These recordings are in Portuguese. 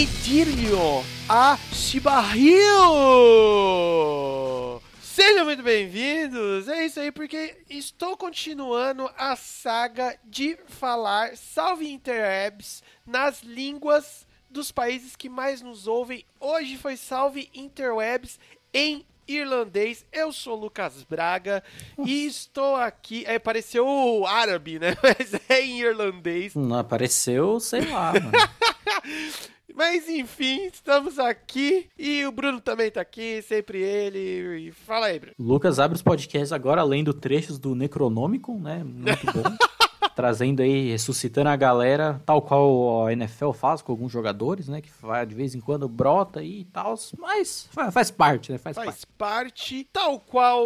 Idilio a Shibahiu. Sejam muito bem-vindos! É isso aí, porque estou continuando a saga de falar Salve Interwebs nas línguas dos países que mais nos ouvem. Hoje foi Salve Interwebs em irlandês. Eu sou Lucas Braga e estou aqui. É, pareceu árabe, né? Mas é em irlandês. Não apareceu, sei lá. Mas enfim, estamos aqui e o Bruno também tá aqui, sempre ele. E fala aí, Bruno. Lucas abre os podcasts agora lendo trechos do Necronomicon, né? Muito bom. Trazendo aí, ressuscitando a galera, tal qual a NFL faz com alguns jogadores, né? Que vai, de vez em quando brota aí e tal. Mas faz, faz parte, né? Faz, Faz parte. parte, tal qual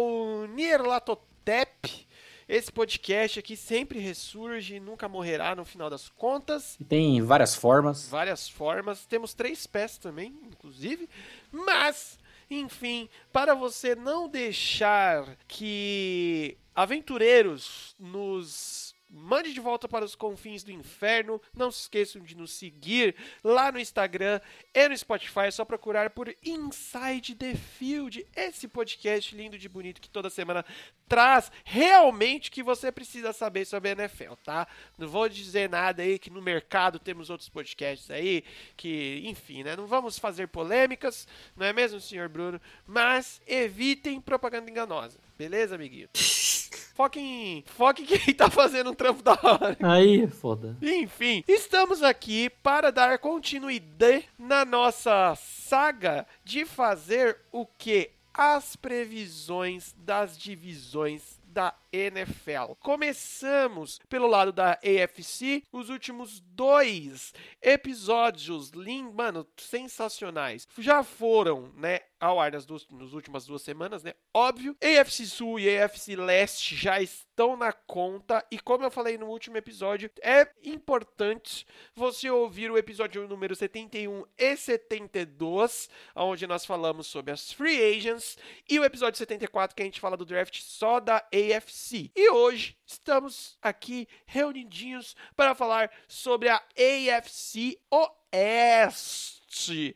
Nierlatotep. Esse podcast aqui sempre ressurge, nunca morrerá no final das contas. E tem várias formas. várias formas. Temos três pés também, inclusive. Mas, enfim, para você não deixar que aventureiros nos mande de volta para os confins do inferno, não se esqueçam de nos seguir lá no Instagram e no Spotify. É só procurar por Inside the Field, esse podcast lindo de bonito que toda semana traz realmente o que você precisa saber sobre a NFL, tá? Não vou dizer nada aí que no mercado temos outros podcasts aí, que, enfim, né? Não vamos fazer polêmicas, não é mesmo, senhor Bruno? Mas evitem propaganda enganosa, beleza, amiguinho? Foquem, foquem quem tá fazendo um trampo da hora. Aí, foda. Enfim, estamos aqui para dar continuidade na nossa saga de fazer o que? As previsões das divisões da NFL. Começamos pelo lado da AFC, os últimos dois episódios, mano, sensacionais. Já foram, né, ao ar nas, duas, nas últimas duas semanas, né? Óbvio. AFC Sul e AFC Leste já estão na conta e como eu falei no último episódio, é importante você ouvir o episódio número 71 e 72, onde nós falamos sobre as free agents, e o episódio 74 que a gente fala do draft só da AFC. E hoje estamos aqui reunidinhos para falar sobre a AFC Oeste.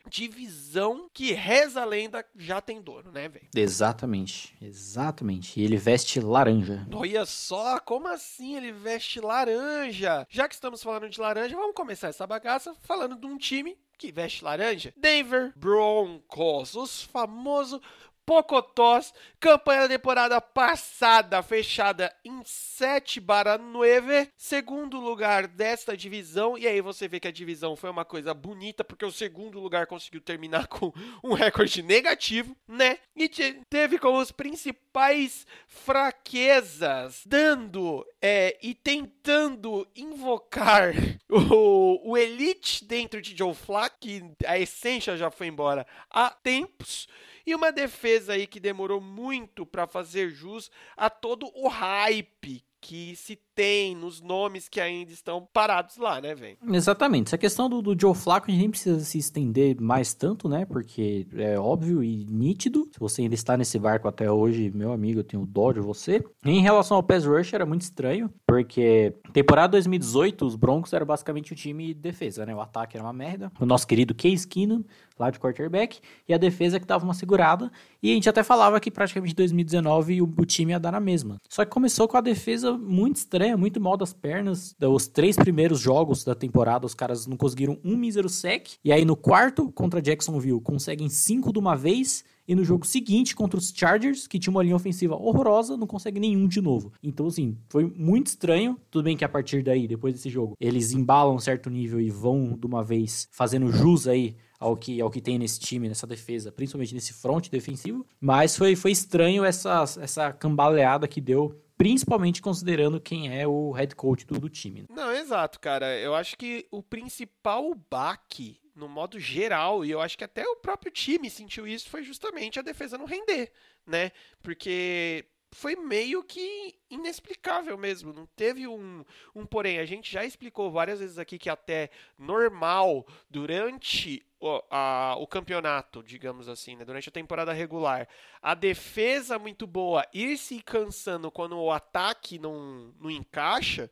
Divisão que reza a lenda já tem dono, né, velho? Exatamente, exatamente. E ele veste laranja. Olha só, como assim ele veste laranja? Já que estamos falando de laranja, vamos começar essa bagaça falando de um time que veste laranja. Denver Broncos, os famosos Pocotós, campanha da temporada passada fechada em 7 barra 9, segundo lugar desta divisão, e aí você vê que a divisão foi uma coisa bonita, porque o segundo lugar conseguiu terminar com um recorde negativo, né? E te- teve como os principais fraquezas, dando é, e tentando invocar o, o Elite dentro de Joe Flacco, que a essência já foi embora há tempos, e uma defesa aí que demorou muito para fazer jus a todo o hype que se tem nos nomes que ainda estão parados lá, né, velho? Exatamente. Essa questão do, do Joe Flacco, a gente nem precisa se estender mais tanto, né? Porque é óbvio e nítido. Se você ainda está nesse barco até hoje, meu amigo, eu tenho dó de você. Em relação ao pass rush, era muito estranho, porque temporada 2018, os Broncos eram basicamente o time de defesa, né? O ataque era uma merda. O nosso querido Case Keenum, lá de quarterback, e a defesa que dava uma segurada. E a gente até falava que praticamente em 2019 o, o time ia dar na mesma. Só que começou com a defesa muito estranha, muito mal das pernas. Os três primeiros jogos da temporada, os caras não conseguiram um mísero sec. E aí no quarto, contra Jacksonville, conseguem cinco de uma vez. E no jogo seguinte, contra os Chargers, que tinha uma linha ofensiva horrorosa, não consegue nenhum de novo. Então, assim, foi muito estranho. Tudo bem que a partir daí, depois desse jogo, eles embalam um certo nível e vão de uma vez fazendo jus aí ao que, ao que tem nesse time, nessa defesa, principalmente nesse front defensivo. Mas foi, foi estranho essa, essa cambaleada que deu, principalmente considerando quem é o head coach do, do time. né? Não, exato, cara. Eu acho que o principal baque, no modo geral, e eu acho que até o próprio time sentiu isso, foi justamente a defesa não render, né? Porque foi meio que inexplicável mesmo. Não teve um, um porém. A gente já explicou várias vezes aqui que até normal durante o, o campeonato, digamos assim, né? durante a temporada regular, a defesa muito boa ir se cansando quando o ataque não, não encaixa.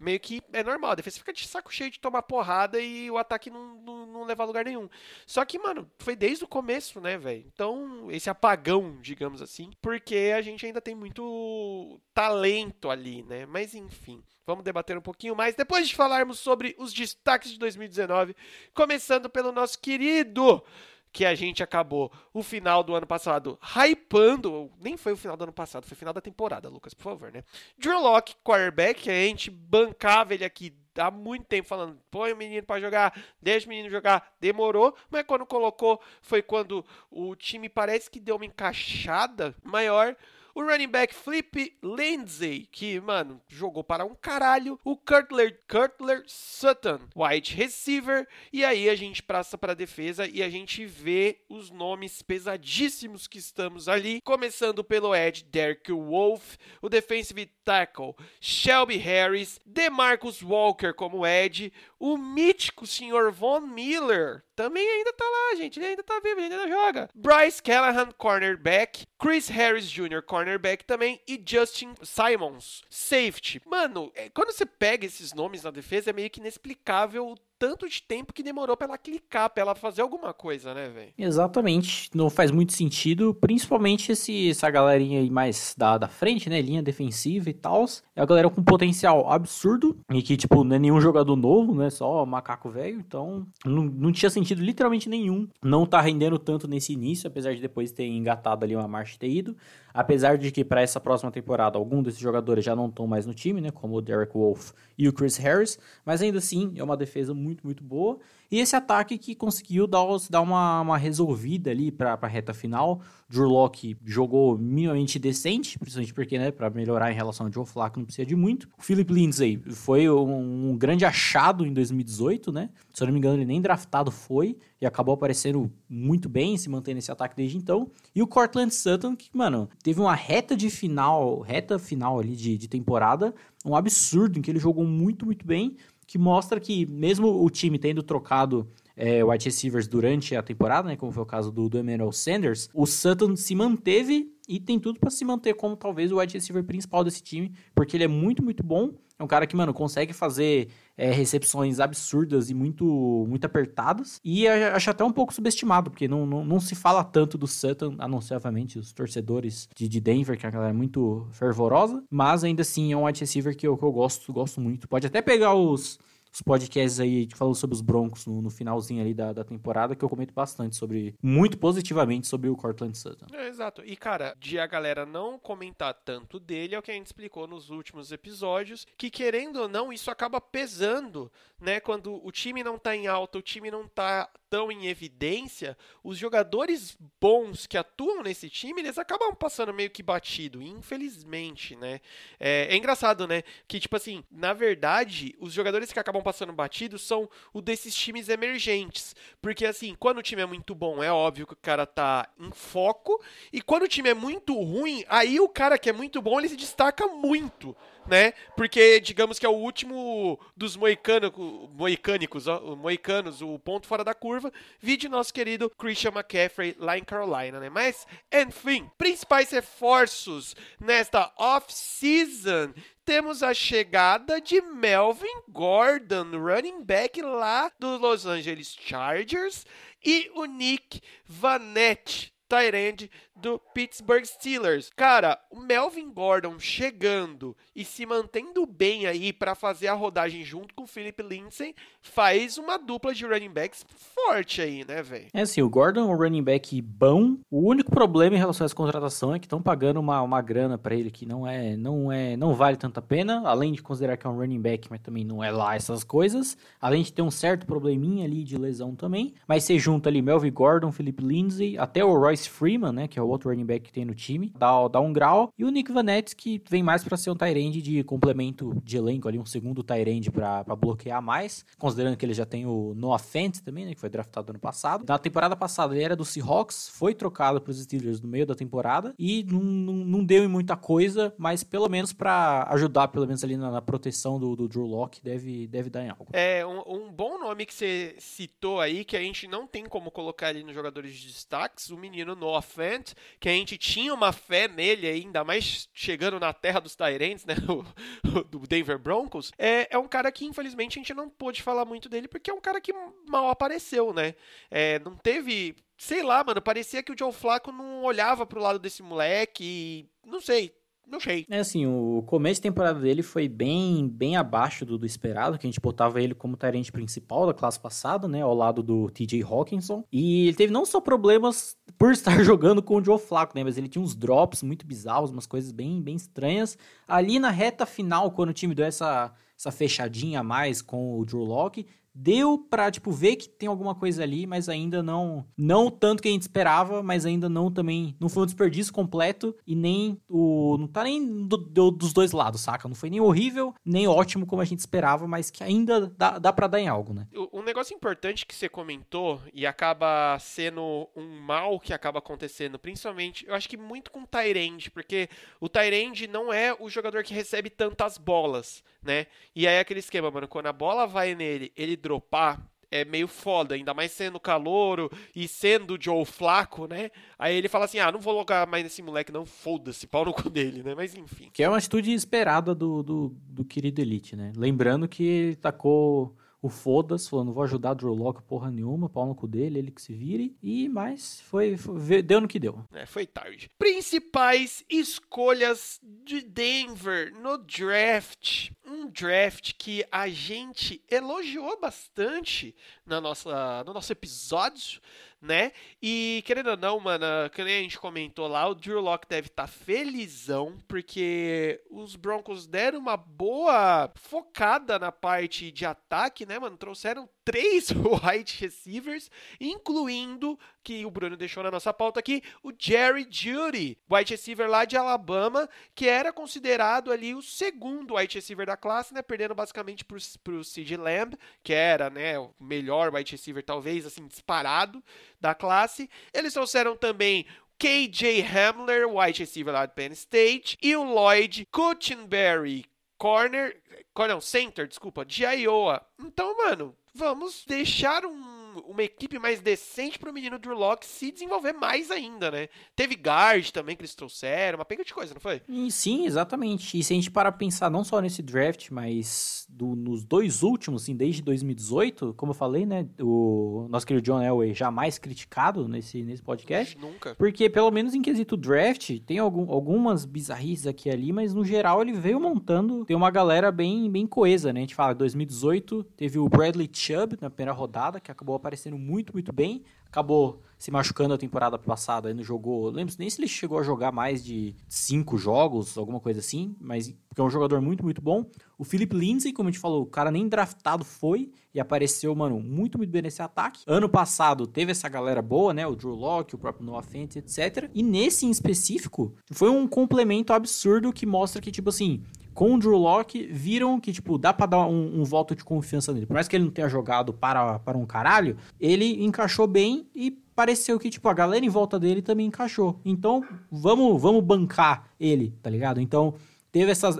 meio que é normal. A defesa fica de saco cheio de tomar porrada e o ataque não, não, não levar a lugar nenhum. Só que, mano, foi desde o começo, né, velho? Então, esse apagão, digamos assim, porque a gente ainda tem muito talento ali, né? Mas enfim. Vamos debater um pouquinho mais depois de falarmos sobre os destaques de 2019, começando pelo nosso querido que a gente acabou o final do ano passado hypando, nem foi o final do ano passado, foi o final da temporada, Lucas, por favor, né? Drew Locke, quarterback, a gente bancava ele aqui há muito tempo falando, põe o menino para jogar, deixa o menino jogar, demorou, mas quando colocou foi quando o time parece que deu uma encaixada maior. O running back Flip Lindsay, que, mano, jogou para um caralho. O Cutler, Cutler Sutton, wide receiver. E aí a gente passa para defesa e a gente vê os nomes pesadíssimos que estamos ali. Começando pelo Ed Derek Wolf, o defensive tackle Shelby Harris, DeMarcus Walker como Ed, o mítico senhor Von Miller também ainda tá lá, gente. Ele ainda tá vivo, ele ainda joga. Bryce Callahan, cornerback. Chris Harris Jr., cornerback também. E Justin Simons, safety. Mano, é, quando você pega esses nomes na defesa, é meio que inexplicável tanto de tempo que demorou pra ela clicar, pra ela fazer alguma coisa, né, velho? Exatamente. Não faz muito sentido, principalmente esse, essa galerinha aí mais da, da frente, né? Linha defensiva e tal. É a galera com potencial absurdo e que, tipo, não é nenhum jogador novo, né? Só macaco velho. Então, não, não tinha sentido literalmente nenhum. Não tá rendendo tanto nesse início, apesar de depois ter engatado ali uma marcha e ter ido. Apesar de que para essa próxima temporada algum desses jogadores já não estão mais no time, né, como o Derek Wolf e o Chris Harris, mas ainda assim é uma defesa muito, muito boa. E esse ataque que conseguiu dar, dar uma, uma resolvida ali para a reta final. Drew Locke jogou minimamente decente, principalmente porque, né, para melhorar em relação ao Joe Flacco não precisa de muito. O Philip Lindsay foi um, um, grande achado em 2018, né? Se eu não me engano, ele nem draftado foi e acabou aparecendo muito bem, se mantendo nesse ataque desde então. E o Cortland Sutton, que, mano, teve uma reta de final, reta final ali de, de temporada, um absurdo, em que ele jogou muito, muito bem que mostra que mesmo o time tendo trocado é, wide receivers durante a temporada, né, como foi o caso do, do Emmanuel Sanders, o Sutton se manteve e tem tudo para se manter como talvez o wide receiver principal desse time, porque ele é muito, muito bom. É um cara que, mano, consegue fazer é, recepções absurdas e muito, muito apertadas. E acho até um pouco subestimado, porque não, não, não se fala tanto do Sutton, a não ser, obviamente, os torcedores de, de Denver, que é uma galera muito fervorosa. Mas ainda assim é um wide receiver que eu, que eu gosto, gosto muito. Pode até pegar os os podcasts aí falando sobre os Broncos no, no finalzinho ali da, da, temporada, que eu comento bastante sobre, muito positivamente sobre o Cortland Sutton. É, exato. E, cara, de a galera não comentar tanto dele é o que a gente explicou nos últimos episódios, que querendo ou não, isso acaba pesando, né? Quando o time não tá em alta, o time não tá tão em evidência, os jogadores bons que atuam nesse time, eles acabam passando meio que batido, infelizmente, né? É, é engraçado, né? Que, tipo assim, na verdade, os jogadores que acabam acabam passando batidos são o desses times emergentes. Porque, assim, quando o time é muito bom, é óbvio que o cara tá em foco. E quando o time é muito ruim, aí o cara que é muito bom, ele se destaca muito né? Porque, digamos que é o último dos moicânicos, moicânicos, ó, moicanos, o ponto fora da curva, vide nosso querido Christian McCaffrey lá em Carolina, né? Mas, enfim, principais reforços nesta off-season temos a chegada de Melvin Gordon, running back lá dos Los Angeles Chargers, e o Nick Vanette, tight end do Pittsburgh Steelers. Cara, o Melvin Gordon chegando e se mantendo bem aí para fazer a rodagem junto com o Philip Lindsay faz uma dupla de running backs forte aí, né, velho? É assim, o Gordon é um running back bom. O único problema em relação a essa contratação é que estão pagando uma, uma grana para ele que não é, não é, não vale tanta pena, além de considerar que é um running back, mas também não é lá essas coisas, além de ter um certo probleminha ali de lesão também, mas você junta ali Melvin Gordon, Philip Lindsay, até o Royce Freeman, né, que é o outro running back que tem no time, dá, dá um grau. E o Nick Vanette, que vem mais para ser um Tyrande de complemento de elenco ali, um segundo Tyrande para bloquear mais, considerando que ele já tem o Noah Fent também, né, que foi draftado ano passado. Na temporada passada ele era do Seahawks, foi trocado para os Steelers no meio da temporada e não, não, não deu em muita coisa, mas pelo menos para ajudar, pelo menos ali na, na proteção do, do, Drew Locke, deve, deve dar em algo. É, um, um bom nome que você citou aí, que a gente não tem como colocar ali nos jogadores de destaques, o menino Noah Fant, que a gente tinha uma fé nele ainda mais chegando na terra dos Tyrants, né? O, do Denver Broncos. É, é um cara que, infelizmente, a gente não pôde falar muito dele, porque é um cara que mal apareceu, né? É, não teve sei lá, mano, parecia que o Joe Flacco não olhava pro lado desse moleque e, não sei, não sei. É assim, o começo de temporada dele foi bem bem abaixo do, do esperado, que a gente botava ele como tarente principal da classe passada, né, ao lado do TJ Hawkinson. E ele teve não só problemas por estar jogando com o Joe Flacco, né, mas ele tinha uns drops muito bizarros, umas coisas bem bem estranhas. Ali na reta final, quando o time deu essa essa fechadinha a mais com o Drew Locke, deu pra, tipo, ver que tem alguma coisa ali, mas ainda não, não tanto que a gente esperava, mas ainda não também, não foi um desperdício completo e nem o, não tá nem do, do, dos dois lados, saca? Não foi nem horrível, nem ótimo como a gente esperava, mas que ainda dá, dá pra dar em algo, né? Um negócio importante que você comentou e acaba sendo um mal que acaba acontecendo, principalmente, eu acho que muito com o Tyrande, porque o Tyrande não é o jogador que recebe tantas bolas, né? E aí aquele esquema, mano, quando a bola vai nele, ele dropar, é meio foda, ainda mais sendo calouro e sendo Joe Flaco, né? Aí ele fala assim: ah, não vou logar mais nesse moleque, não, foda-se, pau no cu dele, né? Mas enfim. Que é uma atitude esperada do, do, do querido Elite, né? Lembrando que ele tacou o foda-se, falando, vou ajudar Drew Locke porra nenhuma, pau no cu dele, ele que se vire. E mais, foi, foi deu no que deu. É, foi tarde. Principais escolhas de Denver no draft. Um draft que a gente elogiou bastante na nossa, no nosso episódio né? E querendo ou não, mano, que nem a gente comentou lá, o Drew Locke deve estar tá felizão, porque os Broncos deram uma boa focada na parte de ataque, né, mano? Trouxeram três wide receivers, incluindo, que o Bruno deixou na nossa pauta aqui, o Jerry Judy, wide receiver lá de Alabama, que era considerado ali o segundo wide receiver da classe, né, perdendo basicamente para o CJ Lamb, que era, né, o melhor wide receiver, talvez, assim, disparado da classe. Eles trouxeram também KJ Hamler, wide receiver lá de Penn State, e o Lloyd Cuttenberry, corner, não, center, desculpa, de Iowa. Então, mano, vamos deixar um uma equipe mais decente para o menino Drew Locke se desenvolver mais ainda, né? Teve guard também que eles trouxeram, uma pega de coisa, não foi? Sim, exatamente. E se a gente parar pra pensar não só nesse draft, mas do, nos dois últimos, assim, desde 2018, como eu falei, né? O nosso querido John Elway jamais criticado nesse, nesse podcast. Nunca. Porque, pelo menos em quesito draft, tem algum, algumas bizarrices aqui e ali, mas no geral ele veio montando. Tem uma galera bem, bem coesa, né? A gente fala, 2018 teve o Bradley Chubb na primeira rodada, que acabou aparecendo muito, muito bem. Acabou se machucando a temporada passada, não jogou. Lembro nem se ele chegou a jogar mais de cinco jogos, alguma coisa assim, mas porque é um jogador muito, muito bom. O Philip Lindsay, como a gente falou, o cara nem draftado foi e apareceu, mano, muito, muito bem nesse ataque. Ano passado teve essa galera boa, né? O Drew Locke, o próprio Noah Fent, etc. E nesse em específico, foi um complemento absurdo que mostra que, tipo assim, com o Drew Locke, viram que, tipo, dá pra dar um, um, voto de confiança nele. Por mais que ele não tenha jogado para, para um caralho, ele encaixou bem e pareceu que, tipo, a galera em volta dele também encaixou. Então, vamos, vamos bancar ele, tá ligado? Então, teve essa,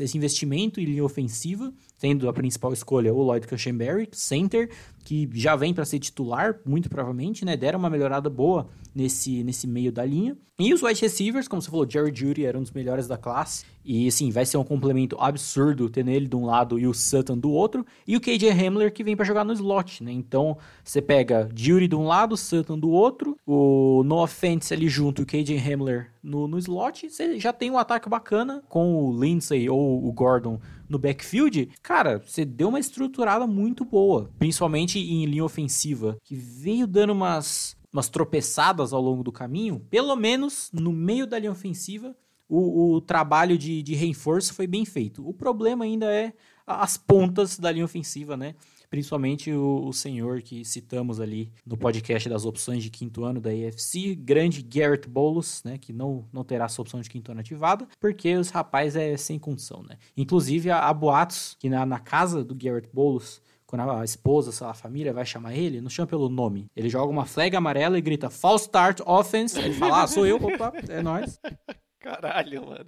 esse investimento em linha ofensiva, tendo a principal escolha o Lloyd Cushenberry, center, que já vem para ser titular, muito provavelmente, né? Deram uma melhorada boa nesse, nesse meio da linha. E os wide receivers, como você falou, Jerry Judy era um dos melhores da classe. E assim, vai ser um complemento absurdo tendo ele de um lado e o Sutton do outro. E o KJ Hamler que vem para jogar no slot, né? Então, você pega Judy de um lado, Sutton do outro, o Noah Fentz ali junto o KJ Hamler no, no slot. Você já tem um ataque bacana com o Lindsay ou o Gordon no backfield, cara, você deu uma estruturada muito boa, principalmente em linha ofensiva, que veio dando umas, umas tropeçadas ao longo do caminho, pelo menos no meio da linha ofensiva, o, o trabalho de, de reforço foi bem feito. O problema ainda é as pontas da linha ofensiva, né? Principalmente o, o, senhor que citamos ali no podcast das opções de quinto ano da AFC, grande Garrett Boulos, né, que não, não terá sua opção de quinto ano ativada, porque os rapazes é sem condição, né. Inclusive, há, há boatos que na, na casa do Garrett Boulos, quando a esposa, a família vai chamar ele, não chama pelo nome. Ele joga uma flag amarela e grita false start offense. Ele fala, ah, sou eu, opa, é nóis. Caralho, mano.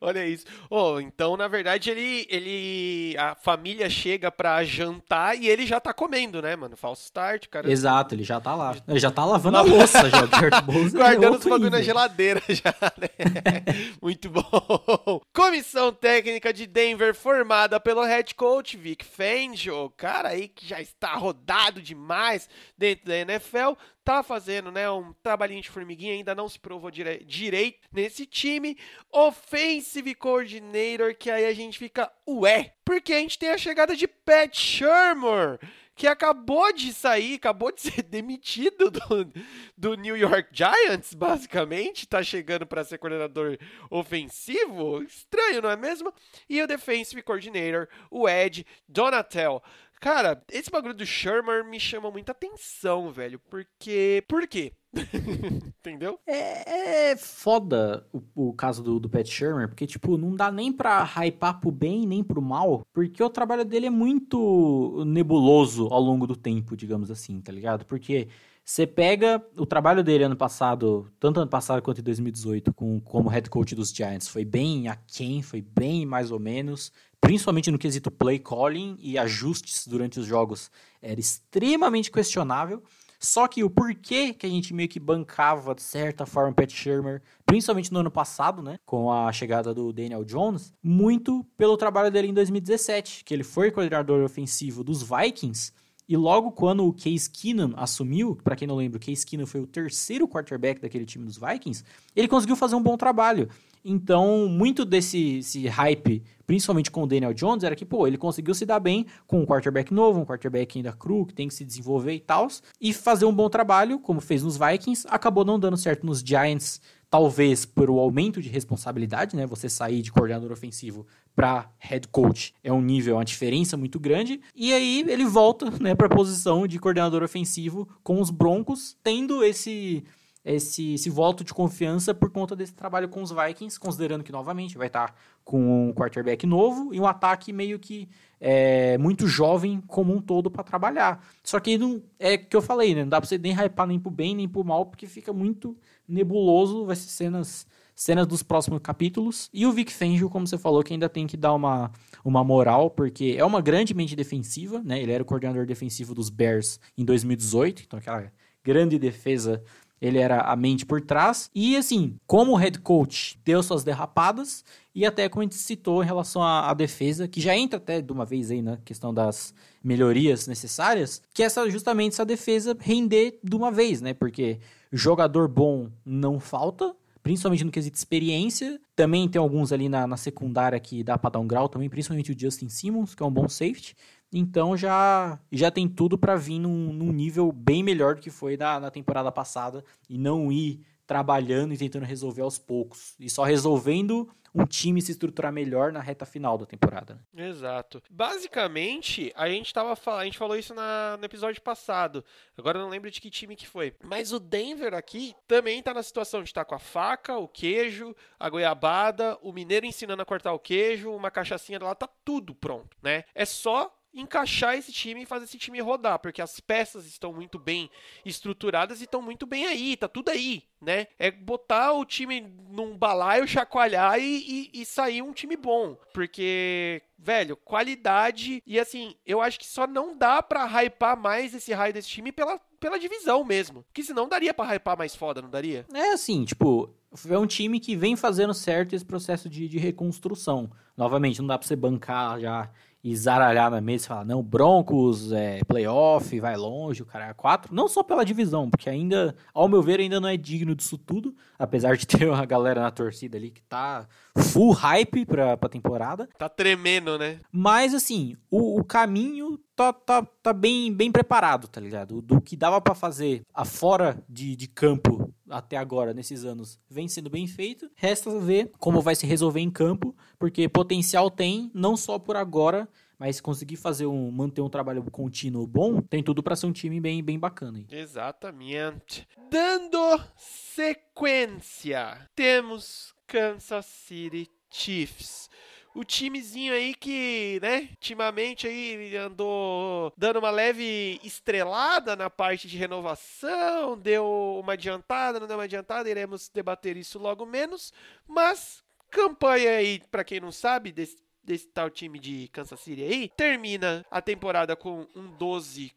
Olha isso. Oh, então, na verdade, ele, ele. A família chega pra jantar e ele já tá comendo, né, mano? Falso start, cara. Exato, ele já tá lá. Ele já tá lavando a louça já. É Guardando os bagulho na geladeira já, né? Muito bom. Comissão técnica de Denver formada pelo head coach Vic Fangio. Cara aí que já está rodado demais dentro da NFL. Tá fazendo, né, um trabalhinho de formiguinha, ainda não se provou dire direito nesse time. Offensive Coordinator, que aí a gente fica, ué, porque a gente tem a chegada de Pat Shermer, que acabou de sair, acabou de ser demitido do, do New York Giants, basicamente, tá chegando para ser coordenador ofensivo. Estranho, não é mesmo? E o Defensive Coordinator, o Ed Donatel. Cara, esse bagulho do Shermer me chama muita atenção, velho, porque... Por quê? Entendeu? É, é foda o, o caso do, do Pat Shermer, porque, tipo, não dá nem pra hypar pro bem nem pro mal, porque o trabalho dele é muito nebuloso ao longo do tempo, digamos assim, tá ligado? Porque você pega o trabalho dele ano passado, tanto ano passado quanto em 2018, com, como head coach dos Giants, foi bem aquém, foi bem mais ou menos, principalmente no quesito play calling e ajustes durante os jogos, era extremamente questionável. Só que o porquê que a gente meio que bancava, de certa forma, Pat Shermer, principalmente no ano passado, né? Com a chegada do Daniel Jones, muito pelo trabalho dele em 2017, que ele foi coordenador ofensivo dos Vikings. E logo quando o Case Keenum assumiu, para quem não lembra, o Case Keenum foi o terceiro quarterback daquele time dos Vikings, ele conseguiu fazer um bom trabalho. Então, muito desse esse hype, principalmente com o Daniel Jones, era que, pô, ele conseguiu se dar bem com um quarterback novo, um quarterback ainda cru, que tem que se desenvolver e tal, e fazer um bom trabalho, como fez nos Vikings, acabou não dando certo nos Giants, talvez por o aumento de responsabilidade, né? Você sair de coordenador ofensivo para head coach é um nível, uma diferença muito grande. E aí ele volta, né, para a posição de coordenador ofensivo com os Broncos, tendo esse esse, esse voto de confiança por conta desse trabalho com os Vikings, considerando que novamente vai estar com um quarterback novo e um ataque meio que é, muito jovem como um todo para trabalhar. Só que não é que eu falei, né? Não dá para você nem hypar nem pro bem nem pro mal, porque fica muito nebuloso, vai ser cenas cenas dos próximos capítulos. E o Vic Fangio, como você falou, que ainda tem que dar uma, uma moral, porque é uma grande mente defensiva, né? Ele era o coordenador defensivo dos Bears em 2018, então aquela grande defesa ele era a mente por trás. E assim, como head coach, deu suas derrapadas. E até como a gente citou em relação à, à, defesa, que já entra até de uma vez aí na questão das melhorias necessárias, que essa justamente essa defesa render de uma vez, né? Porque jogador bom não falta, principalmente no quesito experiência. Também tem alguns ali na, na secundária que dá para dar um grau também, principalmente o Justin Simmons, que é um bom safety. Então já, já tem tudo para vir num, num, nível bem melhor do que foi na, na temporada passada e não ir trabalhando e tentando resolver aos poucos. E só resolvendo um time se estruturar melhor na reta final da temporada. Exato. Basicamente, a gente tava a gente falou isso na, no episódio passado. Agora eu não lembro de que time que foi. Mas o Denver aqui também tá na situação de estar tá com a faca, o queijo, a goiabada, o mineiro ensinando a cortar o queijo, uma cachaçinha lá, tá tudo pronto, né? É só encaixar esse time e fazer esse time rodar, porque as peças estão muito bem estruturadas e estão muito bem aí, tá tudo aí, né? É botar o time num balaio, chacoalhar e, e, e sair um time bom, porque velho, qualidade e assim, eu acho que só não dá pra hypar mais esse raio desse time pela, pela divisão mesmo, porque senão daria pra hypar mais foda, não daria? É assim, tipo, é um time que vem fazendo certo esse processo de, de reconstrução. Novamente, não dá pra você bancar já e zaralhar na mesa e falar, não, Broncos, é, playoff, vai longe, o cara é quatro. Não só pela divisão, porque ainda, ao meu ver, ainda não é digno disso tudo, apesar de ter uma galera na torcida ali que tá full hype pra, pra temporada. Tá tremendo, né? Mas, assim, o, o caminho tá, tá, tá bem, bem preparado, tá ligado? Do que dava para fazer afora de, de campo até agora, nesses anos, vem sendo bem feito. Resta ver como vai se resolver em campo, porque potencial tem, não só por agora, mas conseguir fazer um manter um trabalho contínuo bom, tem tudo para ser um time bem bem bacana. Aí. Exatamente. Dando sequência, temos Kansas City Chiefs o timezinho aí que, né, ultimamente aí andou dando uma leve estrelada na parte de renovação, deu uma adiantada, não deu uma adiantada, iremos debater isso logo menos, mas campanha aí, para quem não sabe, desse, desse tal time de Kansas City aí, termina a temporada com um 12-4,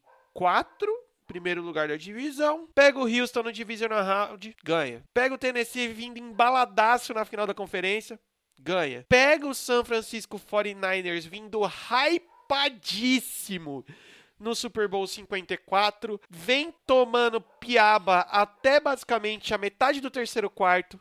primeiro lugar da divisão. Pega o Houston no Divisional Round, ganha. Pega o Tennessee vindo embaladaço na final da conferência, ganha. Pega o San Francisco 49ers vindo hypadíssimo no Super Bowl 54, vem tomando piaba até basicamente a metade do terceiro quarto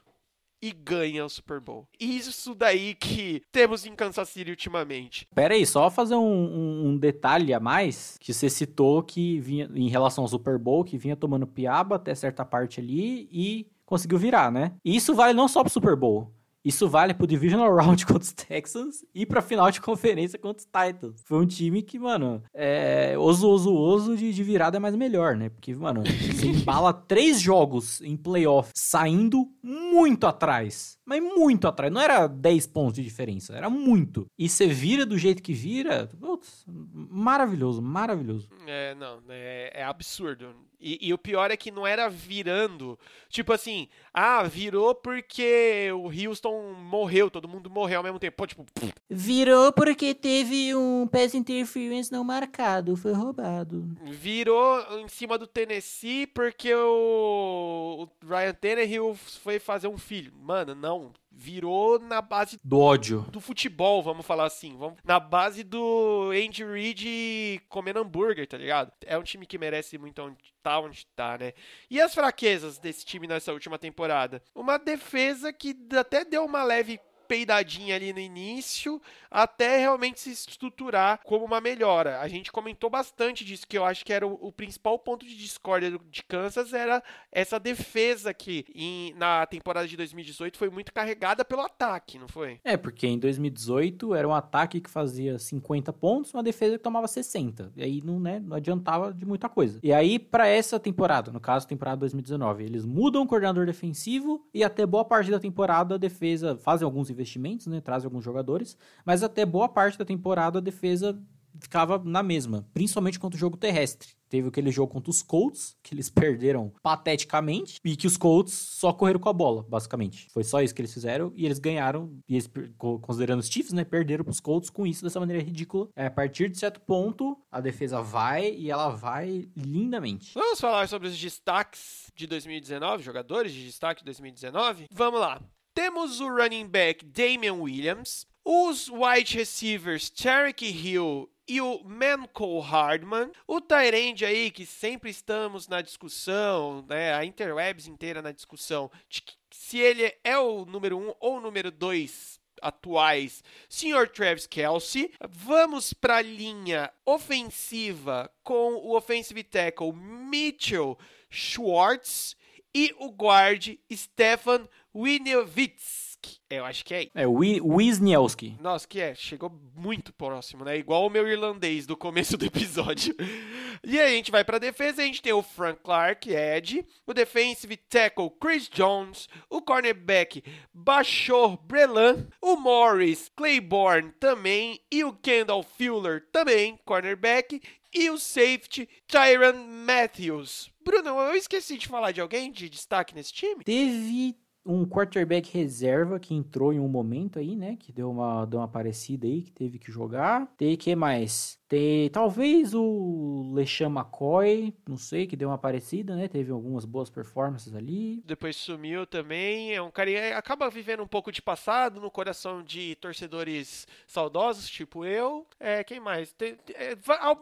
e ganha o Super Bowl. Isso daí que temos em Kansas City ultimamente. Pera aí, só fazer um, um, detalhe a mais, que você citou que vinha em relação ao Super Bowl, que vinha tomando piaba até certa parte ali e conseguiu virar, né? E isso vale não só pro Super Bowl. Isso vale pro Divisional Round contra os Texans e pra final de conferência contra os Titans. Foi um time que, mano, é. Oso, oso, oso de, de virada é mais melhor, né? Porque, mano, você embala três jogos em playoff saindo muito atrás. Mas muito atrás. Não era 10 pontos de diferença, era muito. E você vira do jeito que vira. Putz, maravilhoso, maravilhoso. É, não, é, é absurdo. E, e, o pior é que não era virando. Tipo assim, ah, virou porque o Houston morreu, todo mundo morreu ao mesmo tempo. Pô, tipo. Virou porque teve um pass interference não marcado, foi roubado. Virou em cima do Tennessee porque o, o Ryan Tannehill foi fazer um filho. Mano, não virou na base do ódio do futebol, vamos falar assim, vamos, na base do Andy Reid comendo hambúrguer, tá ligado? É um time que merece muito onde tá onde tá, né? E as fraquezas desse time nessa última temporada? Uma defesa que até deu uma leve peidadinha ali no início, até realmente se estruturar como uma melhora. A gente comentou bastante disso, que eu acho que era o, o principal ponto de discórdia de Kansas, era essa defesa que em, na temporada de 2018 foi muito carregada pelo ataque, não foi? É, porque em 2018 era um ataque que fazia 50 pontos, uma defesa que tomava 60. E aí não, né, não adiantava de muita coisa. E aí, para essa temporada, no caso, temporada 2019, eles mudam o coordenador defensivo e até boa parte da temporada a defesa fazem alguns investimentos investimentos, né? Trazem alguns jogadores, mas até boa parte da temporada a defesa ficava na mesma, principalmente contra o jogo terrestre. Teve aquele jogo contra os Colts, que eles perderam pateticamente, e que os Colts só correram com a bola, basicamente. Foi só isso que eles fizeram, e eles ganharam, e eles, considerando os Chiefs, né, perderam pros Colts com isso dessa maneira ridícula. É, a partir de certo ponto, a defesa vai, e ela vai lindamente. Vamos falar sobre os destaques de 2019, jogadores de destaque de 2019? Vamos lá. Temos o running back Damian Williams, os wide receivers Tarek Hill e o Manco Hardman, o Tyrande aí que sempre estamos na discussão, né, a interwebs inteira na discussão de se ele é o número 1 um ou o número 2 atuais, Sr. Travis Kelsey. Vamos para a linha ofensiva com o offensive tackle Mitchell Schwartz e o guard Stefan Winovitsky. Eu acho que é. É, Wisniewski. Nossa, que é. Chegou muito próximo, né? Igual o meu irlandês do começo do episódio. e aí a gente vai pra defesa. A gente tem o Frank Clark, Ed. O defensive tackle Chris Jones. O cornerback Bachor Brelan. O Morris Claiborne também. E o Kendall Fuller também, cornerback. E o safety Tyron Matthews. Bruno, eu esqueci de falar de alguém de destaque nesse time? Teve um quarterback reserva que entrou em um momento aí, né? Que deu uma, deu uma parecida aí, que teve que jogar. Tem que mais? Tem talvez o LeSean McCoy, não sei, que deu uma parecida, né? Teve algumas boas performances ali. Depois sumiu também. É um cara que acaba vivendo um pouco de passado no coração de torcedores saudosos, tipo eu. É, quem mais? Tem, é,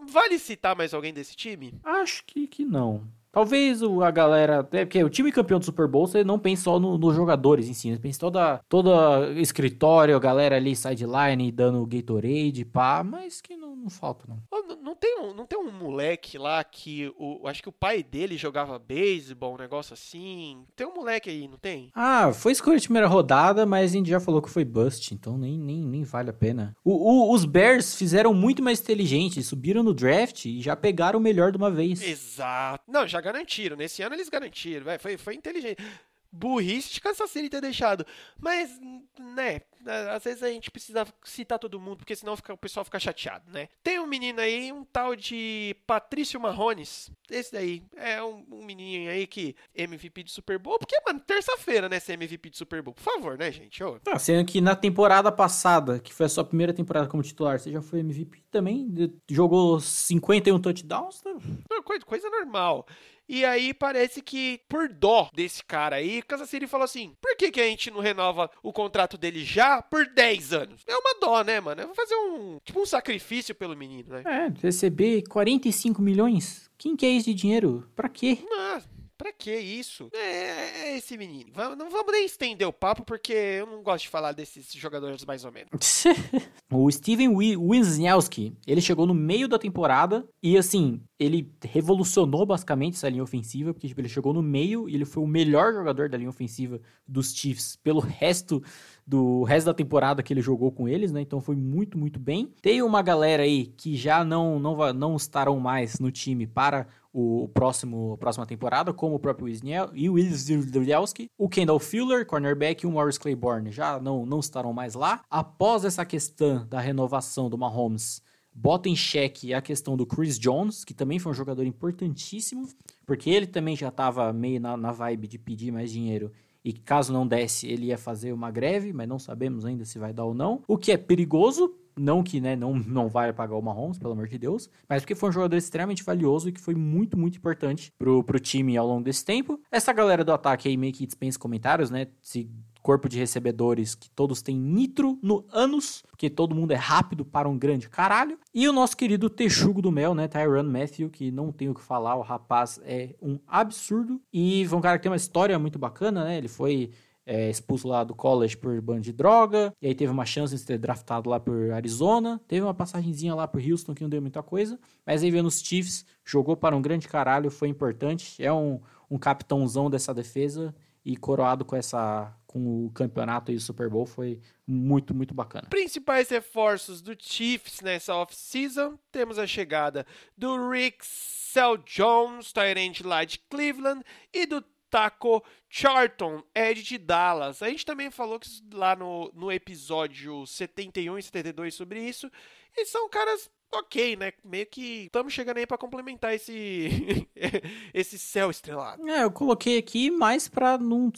vale citar mais alguém desse time? Acho que, que não. Talvez a galera. É porque o time campeão do Super Bowl, você não pensa só nos no jogadores em si, você pensa toda, toda escritório, a galera ali sideline dando Gatorade, pá, mas que não, não falta, não. não. Não, tem um, não tem um moleque lá que. O, acho que o pai dele jogava beisebol, um negócio assim. Tem um moleque aí, não tem? Ah, foi escolha de primeira rodada, mas a gente já falou que foi bust, então nem, nem, nem vale a pena. O, o, os Bears fizeram muito mais inteligente, subiram no draft e já pegaram o melhor de uma vez. Exato. Não, já garantiram. Nesse ano eles garantiram. Véio. Foi, foi inteligente. burrice de Kansas City ter deixado. Mas, né, às vezes a gente precisa citar todo mundo, porque senão fica, o pessoal fica chateado, né? Tem um menino aí, um tal de Patrício Marrones. Esse daí é um, um menininho aí que MVP de Super Bowl. Porque, mano, terça-feira, né, ser MVP de Super Bowl. Por favor, né, gente? Ô. Tá, sendo que na temporada passada, que foi a sua primeira temporada como titular, você já foi MVP também? Jogou 51 touchdowns? Tá? Coisa, coisa normal. E aí parece que, por dó desse cara aí, Kansas City falou assim: por que, que a gente não renova o contrato dele já por 10 anos? É uma dó, né, mano? Eu vou fazer um. Tipo um sacrifício pelo menino, né? É, receber 45 milhões? Quem quer isso de dinheiro? Pra quê? Ah, Pra que isso? É, é esse menino. Vamos, não vamos nem estender o papo, porque eu não gosto de falar desses jogadores mais ou menos. o Steven Wisniewski, ele chegou no meio da temporada e, assim, ele revolucionou basicamente essa linha ofensiva, porque tipo, ele chegou no meio e ele foi o melhor jogador da linha ofensiva dos Chiefs pelo resto do resto da temporada que ele jogou com eles, né? Então foi muito, muito bem. Tem uma galera aí que já não não, não estarão mais no time para o próximo próxima temporada, como o próprio Wisniel e o o Kendall Fuller, cornerback e o Morris Claiborne já não não estarão mais lá. Após essa questão da renovação do Mahomes, bota em xeque a questão do Chris Jones, que também foi um jogador importantíssimo, porque ele também já estava meio na, na vibe de pedir mais dinheiro e caso não desse, ele ia fazer uma greve, mas não sabemos ainda se vai dar ou não. O que é perigoso, não que né, não, não vai pagar o Mahomes, pelo amor de Deus, mas porque foi um jogador extremamente valioso e que foi muito, muito importante pro, pro time ao longo desse tempo. Essa galera do ataque aí meio que dispensa comentários, né? Se corpo de recebedores que todos têm nitro no ânus, porque todo mundo é rápido para um grande caralho. E o nosso querido texugo do mel, né, Tyron Matthew, que não tem o que falar, o rapaz é um absurdo. E foi um cara que tem uma história muito bacana, né, ele foi é, expulso lá do college por bando de droga, e aí teve uma chance de ser draftado lá por Arizona, teve uma passagenzinha lá por Houston que não deu muita coisa, mas aí veio nos Chiefs, jogou para um grande caralho, foi importante, é um, um capitãozão dessa defesa, e coroado com essa com o campeonato e o Super Bowl foi muito, muito bacana. Principais reforços do Chiefs nessa off-season, temos a chegada do Rick Sell Jones, Tyrant lá de Cleveland, e do Taco Charlton, Ed de Dallas. A gente também falou lá no, no episódio 71 e 72 sobre isso, e são caras ok, né? Meio que estamos chegando aí para complementar esse esse céu estrelado. É, eu coloquei aqui mais para não,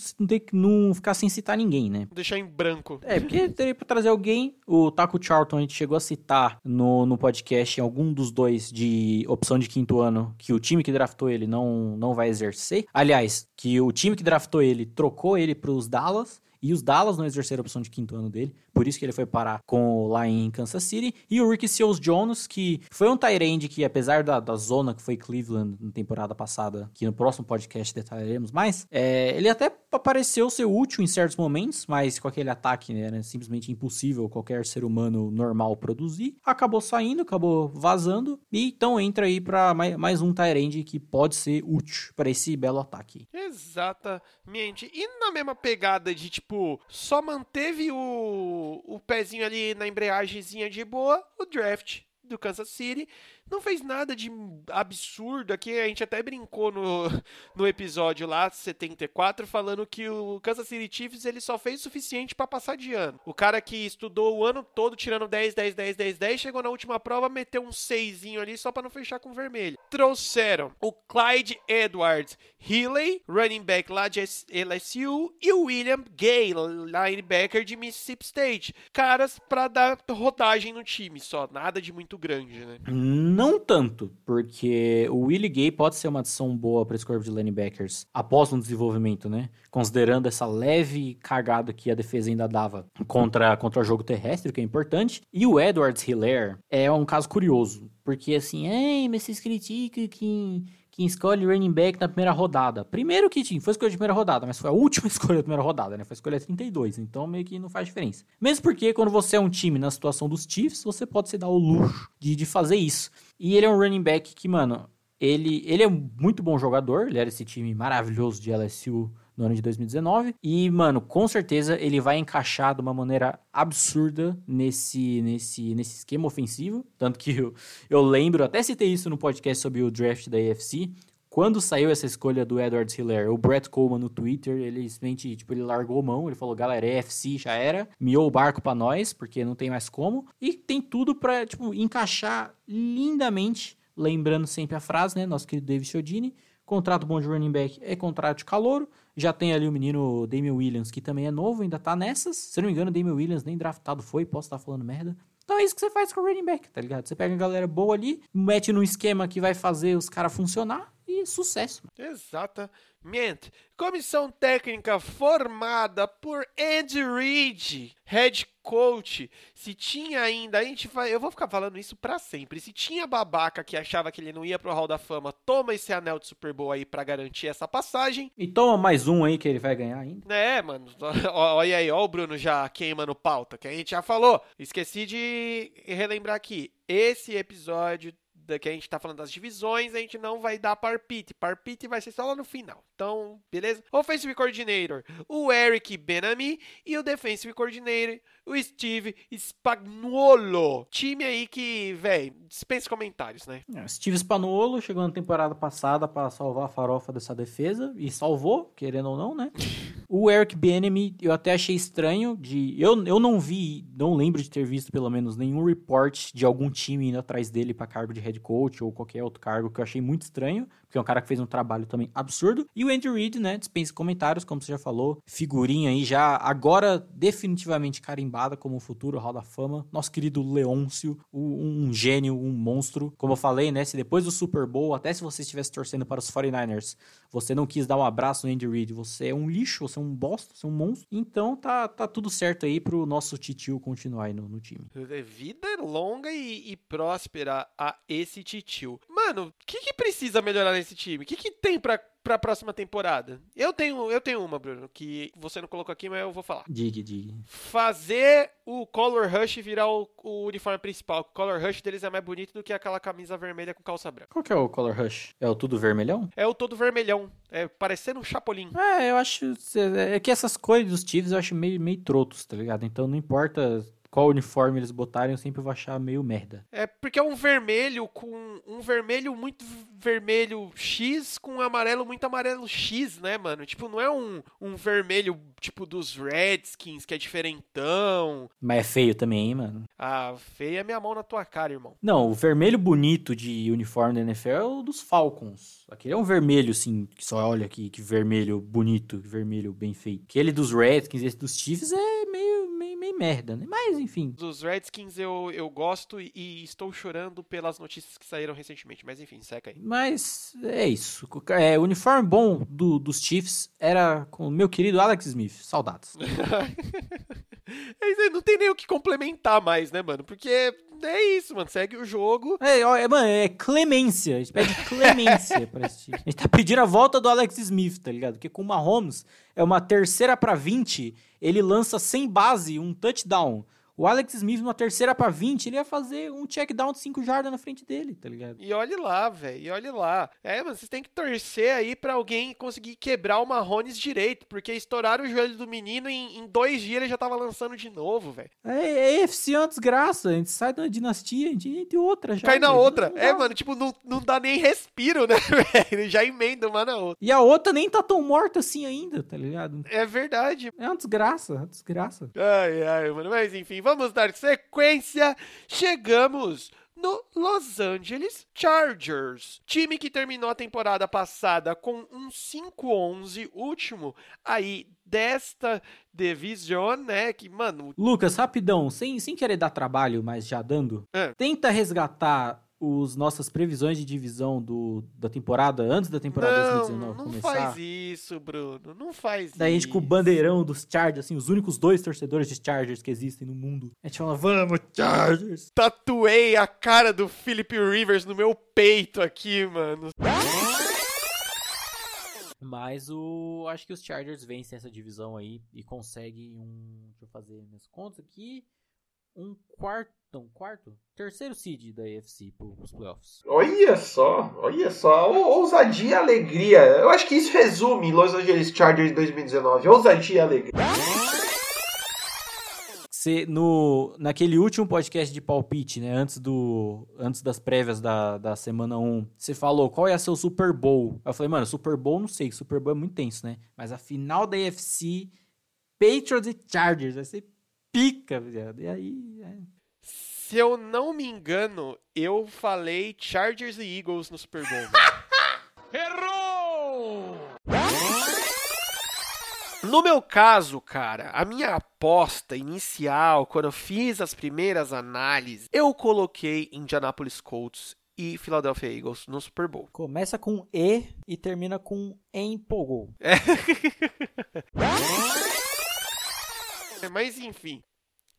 não ficar sem citar ninguém, né? Deixar em branco. É, porque teria para trazer alguém. O Taco Charlton a gente chegou a citar no, no podcast em algum dos dois de opção de quinto ano que o time que draftou ele não, não vai exercer. Aliás, que o time que draftou ele trocou ele para os Dallas e os Dallas não exerceram a opção de quinto ano dele, por isso que ele foi parar com, lá em Kansas City. E o Ricky Seals Jones, que foi um Tyrande que, apesar da, da zona que foi Cleveland na temporada passada, que no próximo podcast detalharemos mais, é, ele até pareceu ser útil em certos momentos, mas com aquele ataque né, era simplesmente impossível qualquer ser humano normal produzir. Acabou saindo, acabou vazando, e então entra aí para mais, mais um Tyrande que pode ser útil para esse belo ataque. Exatamente. E na mesma pegada de tipo tipo, só manteve o, o pezinho ali na embreagemzinha de boa, o draft do Kansas City não fez nada de absurdo aqui. A gente até brincou no, no episódio lá, 74, falando que o Kansas City Chiefs ele só fez o suficiente para passar de ano. O cara que estudou o ano todo tirando 10, 10, 10, 10, 10, chegou na última prova, meteu um 6 ali só para não fechar com vermelho. Trouxeram o Clyde Edwards Healy, running back lá de LSU, e o William Gay, linebacker de Mississippi State. Caras para dar rodagem no time só, nada de muito grande, né? Não não tanto, porque o Willie Gay pode ser uma adição boa para esse corpo de linebackers após um desenvolvimento, né? Considerando essa leve cagada que a defesa ainda dava contra, contra o jogo terrestre, que é importante. E o Edwards Hiller é um caso curioso, porque assim, ei, mas vocês criticam que quem escolhe running back na primeira rodada. Primeiro que tinha, foi escolha de primeira rodada, mas foi a última escolha da primeira rodada, né? Foi a escolha 32, então meio que não faz diferença. Mesmo porque quando você é um time na situação dos Chiefs, você pode se dar o luxo de, de fazer isso. E ele é um running back que, mano, ele, ele é um muito bom jogador, ele era esse time maravilhoso de LSU no ano de 2019. E, mano, com certeza ele vai encaixar de uma maneira absurda nesse, nesse, nesse esquema ofensivo. Tanto que eu, eu lembro, até citei isso no podcast sobre o draft da AFC, quando saiu essa escolha do Edwards Hiller, o Brett Coleman no Twitter, ele simplesmente, tipo, ele largou mão, ele falou, galera, EFC já era, miou o barco para nós, porque não tem mais como, e tem tudo para tipo, encaixar lindamente, lembrando sempre a frase, né, nosso querido David Chiodini, contrato bom de running back é contrato de calouro, já tem ali o menino Damian Williams, que também é novo, ainda tá nessas, se não me engano, Damian Williams nem draftado foi, posso estar falando merda, então é isso que você faz com o running back, tá ligado? Você pega a galera boa ali, mete num esquema que vai fazer os caras funcionar e sucesso. Exatamente. Comissão técnica formada por Andy Reid, head coach. Se tinha ainda, a gente vai, eu vou ficar falando isso para sempre. Se tinha babaca que achava que ele não ia pro Hall da Fama, toma esse anel de Super Bowl aí para garantir essa passagem. E toma mais um aí que ele vai ganhar ainda. É, mano. Olha aí, ó o Bruno já queimando pauta, que a gente já falou. Esqueci de relembrar aqui. Esse episódio que a gente tá falando das divisões, a gente não vai dar parpite. Parpite vai ser só lá no final. Então, beleza? Offensive Coordinator, o Eric Benami e o Defensive Coordinator, o Steve Spagnuolo. Time aí que, velho, dispensa comentários, né? É, Steve Spagnuolo chegou na temporada passada para salvar a farofa dessa defesa e salvou, querendo ou não, né? o Eric Bieniemy, eu até achei estranho de eu, eu não vi, não lembro de ter visto pelo menos nenhum report de algum time indo atrás dele para cargo de head coach ou qualquer outro cargo que eu achei muito estranho, porque é um cara que fez um trabalho também absurdo. E o Andy Reid, né, dispensa comentários, como você já falou, figurinha aí já agora definitivamente carimbada como o futuro Hall da Fama. Nosso querido Leôncio, um, gênio, um monstro. Como eu falei, né, se depois do Super Bowl, até se você estivesse torcendo para os 49ers, você não quis dar um abraço no Andy Reid, você é um lixo, você é um bosta, você é um monstro. Então tá, tá tudo certo aí pro nosso titio continuar aí no, no time. Vida longa e, e próspera a esse titio. Mano, o que, que precisa melhorar nesse time? O que, que tem pra pra próxima temporada. Eu tenho, eu tenho uma, Bruno, que você não colocou aqui, mas eu vou falar. Diga, diga. Fazer o Color Rush virar o, o, uniforme principal. O Color Rush deles é mais bonito do que aquela camisa vermelha com calça branca. Qual que é o Color Rush? É o tudo vermelhão? É o todo vermelhão. É parecendo um chapolim. É, eu acho. É que essas cores dos Chiefs eu acho meio, meio trotos, tá ligado? Então não importa qual uniforme eles botarem, eu sempre vou achar meio merda. É porque é um vermelho com um vermelho muito vermelho X com um amarelo muito amarelo X, né, mano? Tipo, não é um, um vermelho tipo dos Redskins, que é diferentão. Mas é feio também, hein, mano? Ah, feio é minha mão na tua cara, irmão. Não, o vermelho bonito de uniforme da NFL é o dos Falcons. Aquele é um vermelho, assim, que só olha aqui, que vermelho bonito, vermelho bem feito. Aquele dos Redskins, esse dos Chiefs é meio merda, né? Mas, enfim. Dos Redskins eu, eu gosto e, e estou chorando pelas notícias que saíram recentemente. Mas, enfim, seca aí. Mas é isso. É, o uniforme bom do, dos Chiefs era com o meu querido Alex Smith. Saudades. É não tem nem o que complementar mais, né, mano? Porque é isso, mano. Segue o jogo. É, ó, é, mano, é clemência. A gente pede clemência pra time. A gente tá pedindo a volta do Alex Smith, tá ligado? Porque com o Mahomes é uma terceira para 20, ele lança sem base um touchdown. O Alex Smith, numa terceira para 20, ele ia fazer um check down de 5 jardas na frente dele, tá ligado? E olhe lá, velho. E olhe lá. É, vocês têm que torcer aí para alguém conseguir quebrar o Marrones direito, porque estouraram o joelho do menino em, em dois dias ele já tava lançando de novo, velho. É, é FC é desgraça. A gente sai da dinastia, a gente entra outra já. Cai na outra. É, mano, tipo, não, não dá nem respiro, né, velho? Já emenda uma na outra. E a outra nem tá tão morta assim ainda, tá ligado? É verdade. É uma desgraça, uma desgraça. Ai, ai, mano. Mas enfim, vamos dar sequência. Chegamos no Los Angeles Chargers. Time que terminou a temporada passada com um 5-11, último aí desta divisão, né? Que, mano. Lucas, rapidão, sem, sem querer dar trabalho, mas já dando, é. tenta resgatar os nossas previsões de divisão do, da temporada antes da temporada não, 2019 não começar. Não faz isso, Bruno. Não faz Daí isso. a gente com o bandeirão dos Chargers, assim, os únicos dois torcedores de Chargers que existem no mundo. A gente fala, vamos, Chargers! Tatuei a cara do Philip Rivers no meu peito aqui, mano. Mas o. Acho que os Chargers vencem essa divisão aí e conseguem um. Deixa eu fazer minhas contas aqui um quarto, um quarto, terceiro seed da AFC para os playoffs. Olha só, olha só, ousadia e alegria. Eu acho que isso resume Los Angeles Chargers 2019, ousadia e alegria. Você, no, naquele último podcast de palpite, né? Antes, do, antes das prévias da, da semana 1, você falou qual ia ser o Super Bowl. Eu falei, mano, Super Bowl não sei, Super Bowl é muito tenso, né? Mas a final da AFC, Patriots e Chargers, vai ser pica, viado. E aí. É. Se eu não me engano, eu falei Chargers e Eagles no Super Bowl. Errou! No meu caso, cara, a minha aposta inicial, quando eu fiz as primeiras análises, eu coloquei Indianapolis Colts e Philadelphia Eagles no Super Bowl. Começa com E e termina com empolgou. É. Mas enfim,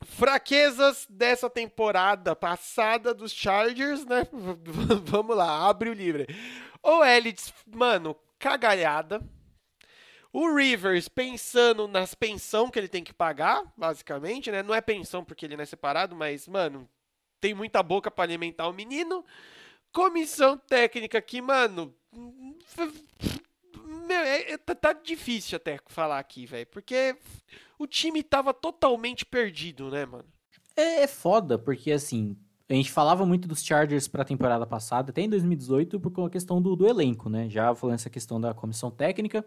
fraquezas dessa temporada passada dos Chargers, né? Vamos lá, abre o livre. O Elliott, mano, cagalhada. O Rivers pensando nas pensão que ele tem que pagar, basicamente, né? Não é pensão porque ele não é separado, mas, mano, tem muita boca para alimentar o menino. Comissão técnica que, mano. Meu, é, é, tá, tá difícil até falar aqui, velho. Porque o time tava totalmente perdido, né, mano? É, é foda, porque assim, a gente falava muito dos Chargers para a temporada passada, até em 2018, por questão do, do, elenco, né? Já falando essa questão da comissão técnica.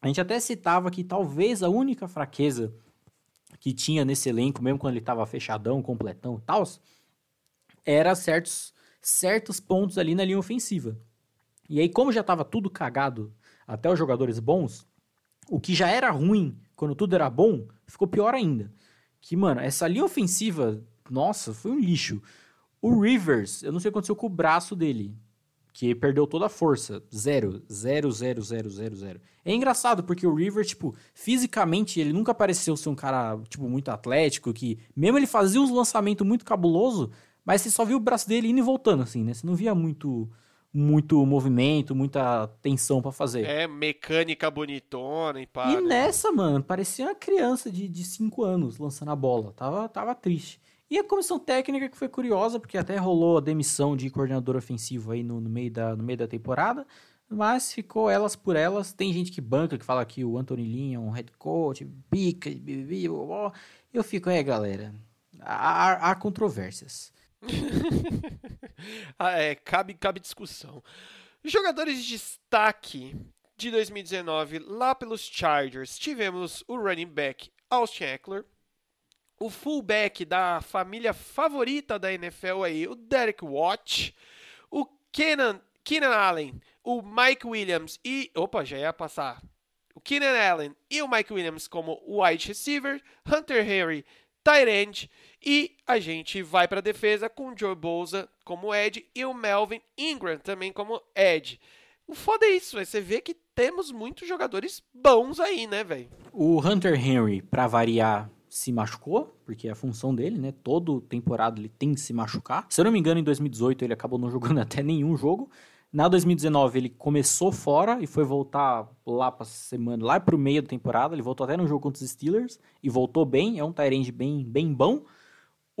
A gente até citava que talvez a única fraqueza que tinha nesse elenco, mesmo quando ele estava fechadão, completão e tal, era certos, certos pontos ali na linha ofensiva. E aí, como já estava tudo cagado, até os jogadores bons, o que já era ruim quando tudo era bom, ficou pior ainda. Que, mano, essa linha ofensiva, nossa, foi um lixo. O Rivers, eu não sei o que aconteceu com o braço dele que perdeu toda a força. Zero. Zero, zero, zero, zero, zero. É engraçado, porque o River, tipo, fisicamente, ele nunca pareceu ser um cara, tipo, muito atlético, que mesmo ele fazia uns lançamentos muito cabuloso, mas você só viu o braço dele indo e voltando, assim, né? Você não via muito muito movimento, muita tensão para fazer. É, mecânica bonitona e pá. E né? nessa, mano, parecia uma criança de 5 anos lançando a bola. Tava, tava triste. E a comissão técnica que foi curiosa, porque até rolou a demissão de coordenador ofensivo aí no, no, meio, da, no meio da temporada, mas ficou elas por elas. Tem gente que banca, que fala que o Anthony Lynn é um head coach, pica, eu fico, é galera, há, há controvérsias. ah, é, cabe, cabe discussão. Jogadores de destaque de 2019 lá pelos Chargers, tivemos o running back Austin Eckler, o fullback da família favorita da NFL aí, o Derek Watt, o Kenan, Keenan Allen, o Mike Williams e. Opa, já ia passar. O Keenan Allen e o Mike Williams como wide receiver, Hunter Henry, tight end, e a gente vai para a defesa com o Joe Bosa como Ed e o Melvin Ingram também como Ed. O foda é isso, você vê que temos muitos jogadores bons aí, né, velho? O Hunter Henry, para variar, se machucou, porque é a função dele, né? Todo temporada ele tem que se machucar. Se eu não me engano, em 2018 ele acabou não jogando até nenhum jogo. Na 2019 ele começou fora e foi voltar lá para semana, lá para o meio da temporada. Ele voltou até no jogo contra os Steelers e voltou bem. É um Tyrande bem, bem bom.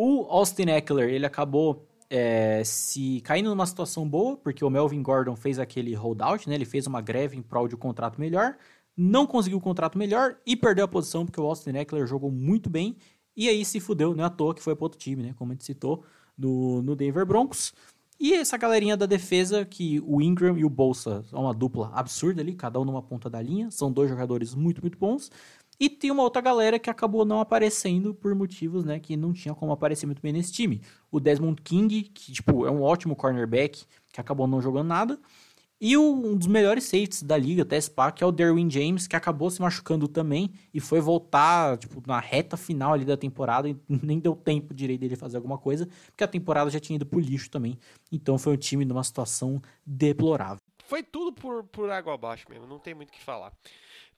O Austin Eckler ele acabou é, se caindo numa situação boa, porque o Melvin Gordon fez aquele holdout, né? Ele fez uma greve em prol de um contrato melhor não conseguiu o contrato melhor e perdeu a posição porque o Austin Eckler jogou muito bem e aí se fudeu, não é à toa que foi para outro time, né? Como a gente citou, no, no Denver Broncos. E essa galerinha da defesa, que o Ingram e o Bolsa são uma dupla absurda ali, cada um numa ponta da linha, são dois jogadores muito, muito bons. E tem uma outra galera que acabou não aparecendo por motivos, né, que não tinha como aparecer muito bem nesse time. O Desmond King, que, tipo, é um ótimo cornerback, que acabou não jogando nada. E um dos melhores safeties da liga, até esse que é o Derwin James, que acabou se machucando também e foi voltar tipo, na reta final ali da temporada e nem deu tempo direito dele fazer alguma coisa, porque a temporada já tinha ido pro lixo também. Então foi um time numa situação deplorável. Foi tudo por, por água abaixo mesmo, não tem muito o que falar.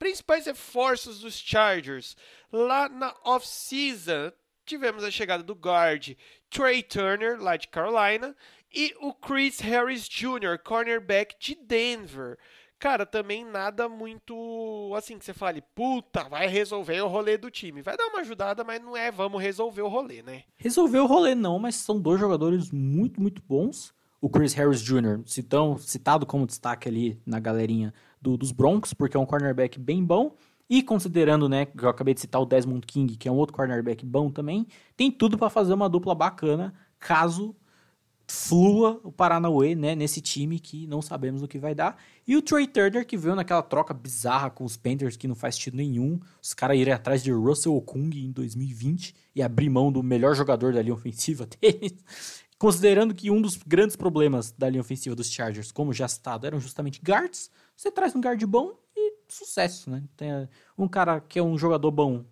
Principais reforços dos Chargers. Lá na off-season, tivemos a chegada do guard Trey Turner, lá de Carolina, e o Chris Harris Jr., cornerback de Denver. Cara, também nada muito assim que você fale, puta, vai resolver o rolê do time. Vai dar uma ajudada, mas não é vamos resolver o rolê, né? Resolver o rolê não, mas são dois jogadores muito, muito bons. O Chris Harris Jr., citão, citado como destaque ali na galerinha do, dos Broncos, porque é um cornerback bem bom. E considerando, né, que eu acabei de citar o Desmond King, que é um outro cornerback bom também, tem tudo para fazer uma dupla bacana, caso flua o Paranauê, né, nesse time que não sabemos o que vai dar. E o Trey Turner, que veio naquela troca bizarra com os Panthers, que não faz sentido nenhum. Os caras irem atrás de Russell Okung em 2020 e abrir mão do melhor jogador da linha ofensiva deles. Considerando que um dos grandes problemas da linha ofensiva dos Chargers, como já citado, eram justamente guards, você traz um guard bom e sucesso, né? Tem um cara que é um jogador bom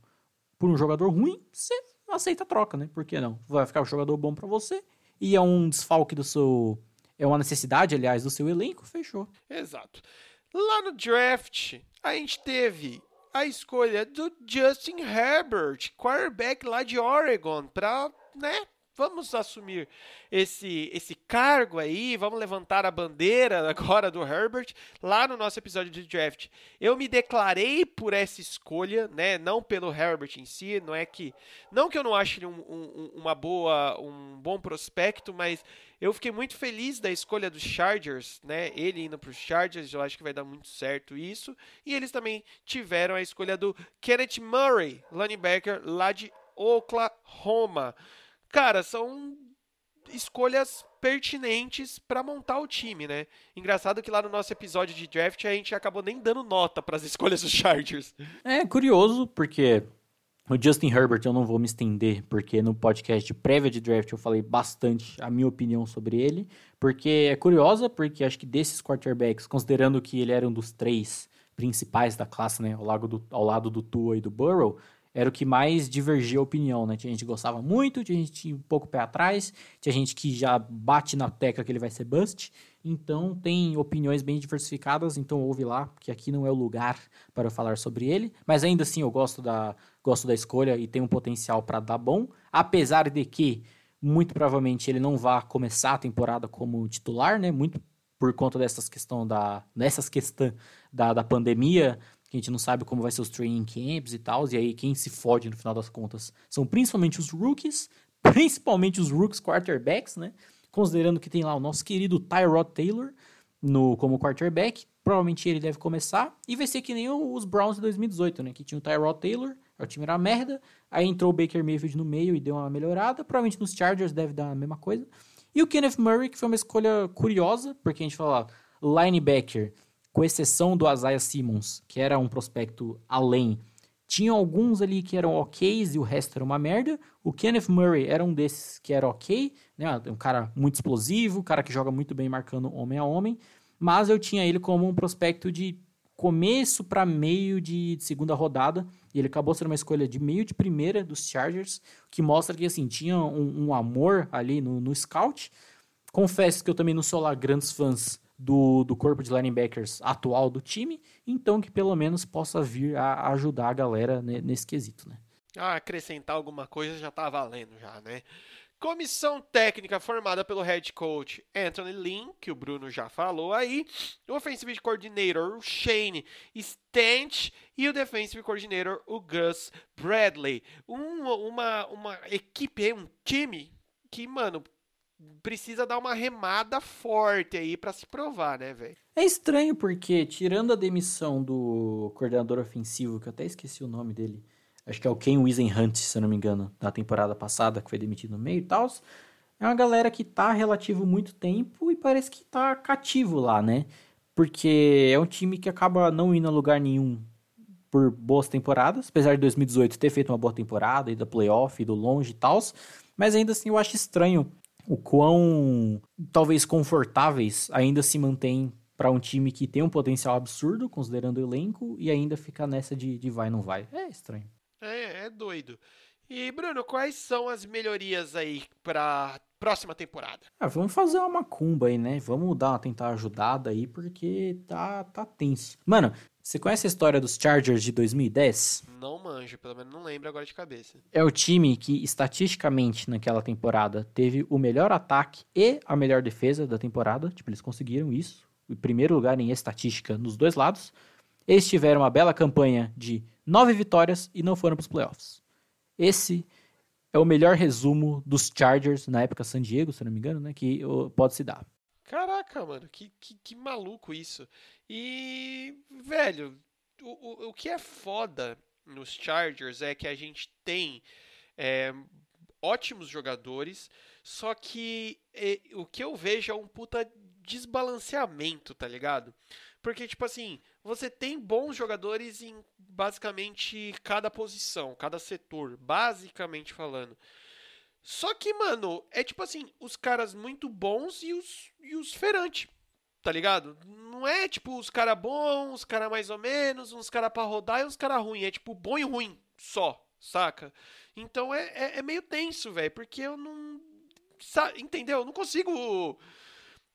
por um jogador ruim, você aceita a troca, né? Por que não? Vai ficar um jogador bom para você e é um desfalque do seu. É uma necessidade, aliás, do seu elenco, fechou. Exato. Lá no draft, a gente teve a escolha do Justin Herbert, quarterback lá de Oregon, para, né, vamos assumir esse, esse cargo aí, vamos levantar a bandeira agora do Herbert lá no nosso episódio de draft. Eu me declarei por essa escolha, né? Não pelo Herbert em si, não é que não que eu não ache ele um, um, uma boa, um bom prospecto, mas eu fiquei muito feliz da escolha dos Chargers, né? Ele indo para os Chargers, eu acho que vai dar muito certo isso. E eles também tiveram a escolha do Kenneth Murray, linebacker lá de Oklahoma. Cara, são escolhas pertinentes para montar o time, né? Engraçado que lá no nosso episódio de draft a gente acabou nem dando nota para as escolhas dos Chargers. É curioso porque o Justin Herbert eu não vou me estender, porque no podcast de prévia de draft eu falei bastante a minha opinião sobre ele, porque é curiosa, porque acho que desses quarterbacks, considerando que ele era um dos três principais da classe, né, ao lado do, ao lado do Tua e do Burrow, era o que mais divergia a opinião, né? Tinha gente que gostava muito, tinha gente que tinha um pouco pé atrás, tinha gente que já bate na tecla que ele vai ser bust. Então tem opiniões bem diversificadas, então ouve lá, porque aqui não é o lugar para falar sobre ele. Mas ainda assim eu gosto da, gosto da escolha e tem um potencial para dar bom, apesar de que muito provavelmente ele não vá começar a temporada como titular, né? Muito por conta dessas questão da nessas questão da, da pandemia que a gente não sabe como vai ser os training camps e tal, e aí quem se fode no final das contas são principalmente os rookies, principalmente os rookies quarterbacks, né? Considerando que tem lá o nosso querido Tyrod Taylor no, como quarterback, provavelmente ele deve começar, e vai ser que nem os Browns de 2018, né? Que tinha o Tyrod Taylor, o time era merda, aí entrou o Baker Mayfield no meio e deu uma melhorada, provavelmente nos Chargers deve dar a mesma coisa. E o Kenneth Murray, que foi uma escolha curiosa, porque a gente fala linebacker, com exceção do Isaiah Simmons, que era um prospecto além. Tinha alguns ali que eram ok e o resto era uma merda. O Kenneth Murray era um desses que era ok, né? Um cara muito explosivo, um cara que joga muito bem marcando homem a homem. Mas eu tinha ele como um prospecto de começo para meio de segunda rodada. E ele acabou sendo uma escolha de meio de primeira dos Chargers, que mostra que assim tinha um, um amor ali no, no scout. Confesso que eu também não sou lá grandes fãs do, do corpo de linebackers atual do time, então que pelo menos possa vir a ajudar a galera nesse quesito, né? Ah, acrescentar alguma coisa já tá valendo já, né? Comissão técnica formada pelo head coach Anthony Lynn, que o Bruno já falou aí, o offensive coordinator o Shane Stant e o defensive coordinator o Gus Bradley. Um, uma, uma equipe, um time que, mano, precisa dar uma remada forte aí para se provar, né, velho? É estranho porque, tirando a demissão do coordenador ofensivo, que eu até esqueci o nome dele, acho que é o Ken Wisenhunt, se eu não me engano, da temporada passada, que foi demitido no meio e tal, é uma galera que tá relativo muito tempo e parece que tá cativo lá, né? Porque é um time que acaba não indo a lugar nenhum por boas temporadas, apesar de 2018 ter feito uma boa temporada, e da playoff, e do longe e tal, mas ainda assim eu acho estranho o quão talvez confortáveis ainda se mantém para um time que tem um potencial absurdo, considerando o elenco, e ainda ficar nessa de, de vai não vai. É estranho. É, é doido. E, Bruno, quais são as melhorias aí para próxima temporada? Ah, vamos fazer uma macumba aí, né? Vamos dar uma tentar ajudada aí, porque tá, tá tenso. Mano, você conhece a história dos Chargers de 2010? Não manjo, pelo menos não lembro agora de cabeça. É o time que, estatisticamente, naquela temporada, teve o melhor ataque e a melhor defesa da temporada. Tipo, eles conseguiram isso. Em primeiro lugar em estatística nos dois lados. Eles tiveram uma bela campanha de nove vitórias e não foram para os playoffs. Esse é o melhor resumo dos Chargers na época San Diego, se não me engano, né? Que pode se dar. Caraca, mano, que, que, que maluco isso. E, velho, o, o que é foda nos Chargers é que a gente tem é, ótimos jogadores, só que é, o que eu vejo é um puta desbalanceamento, tá ligado? Porque, tipo assim, você tem bons jogadores em basicamente cada posição, cada setor, basicamente falando. Só que, mano, é tipo assim, os caras muito bons e os, e os ferantes, tá ligado? Não é tipo os caras bons, os caras mais ou menos, uns caras pra rodar e uns caras ruins. É tipo bom e ruim só, saca? Então é, é, é meio tenso, velho, porque eu não. Entendeu? Eu não consigo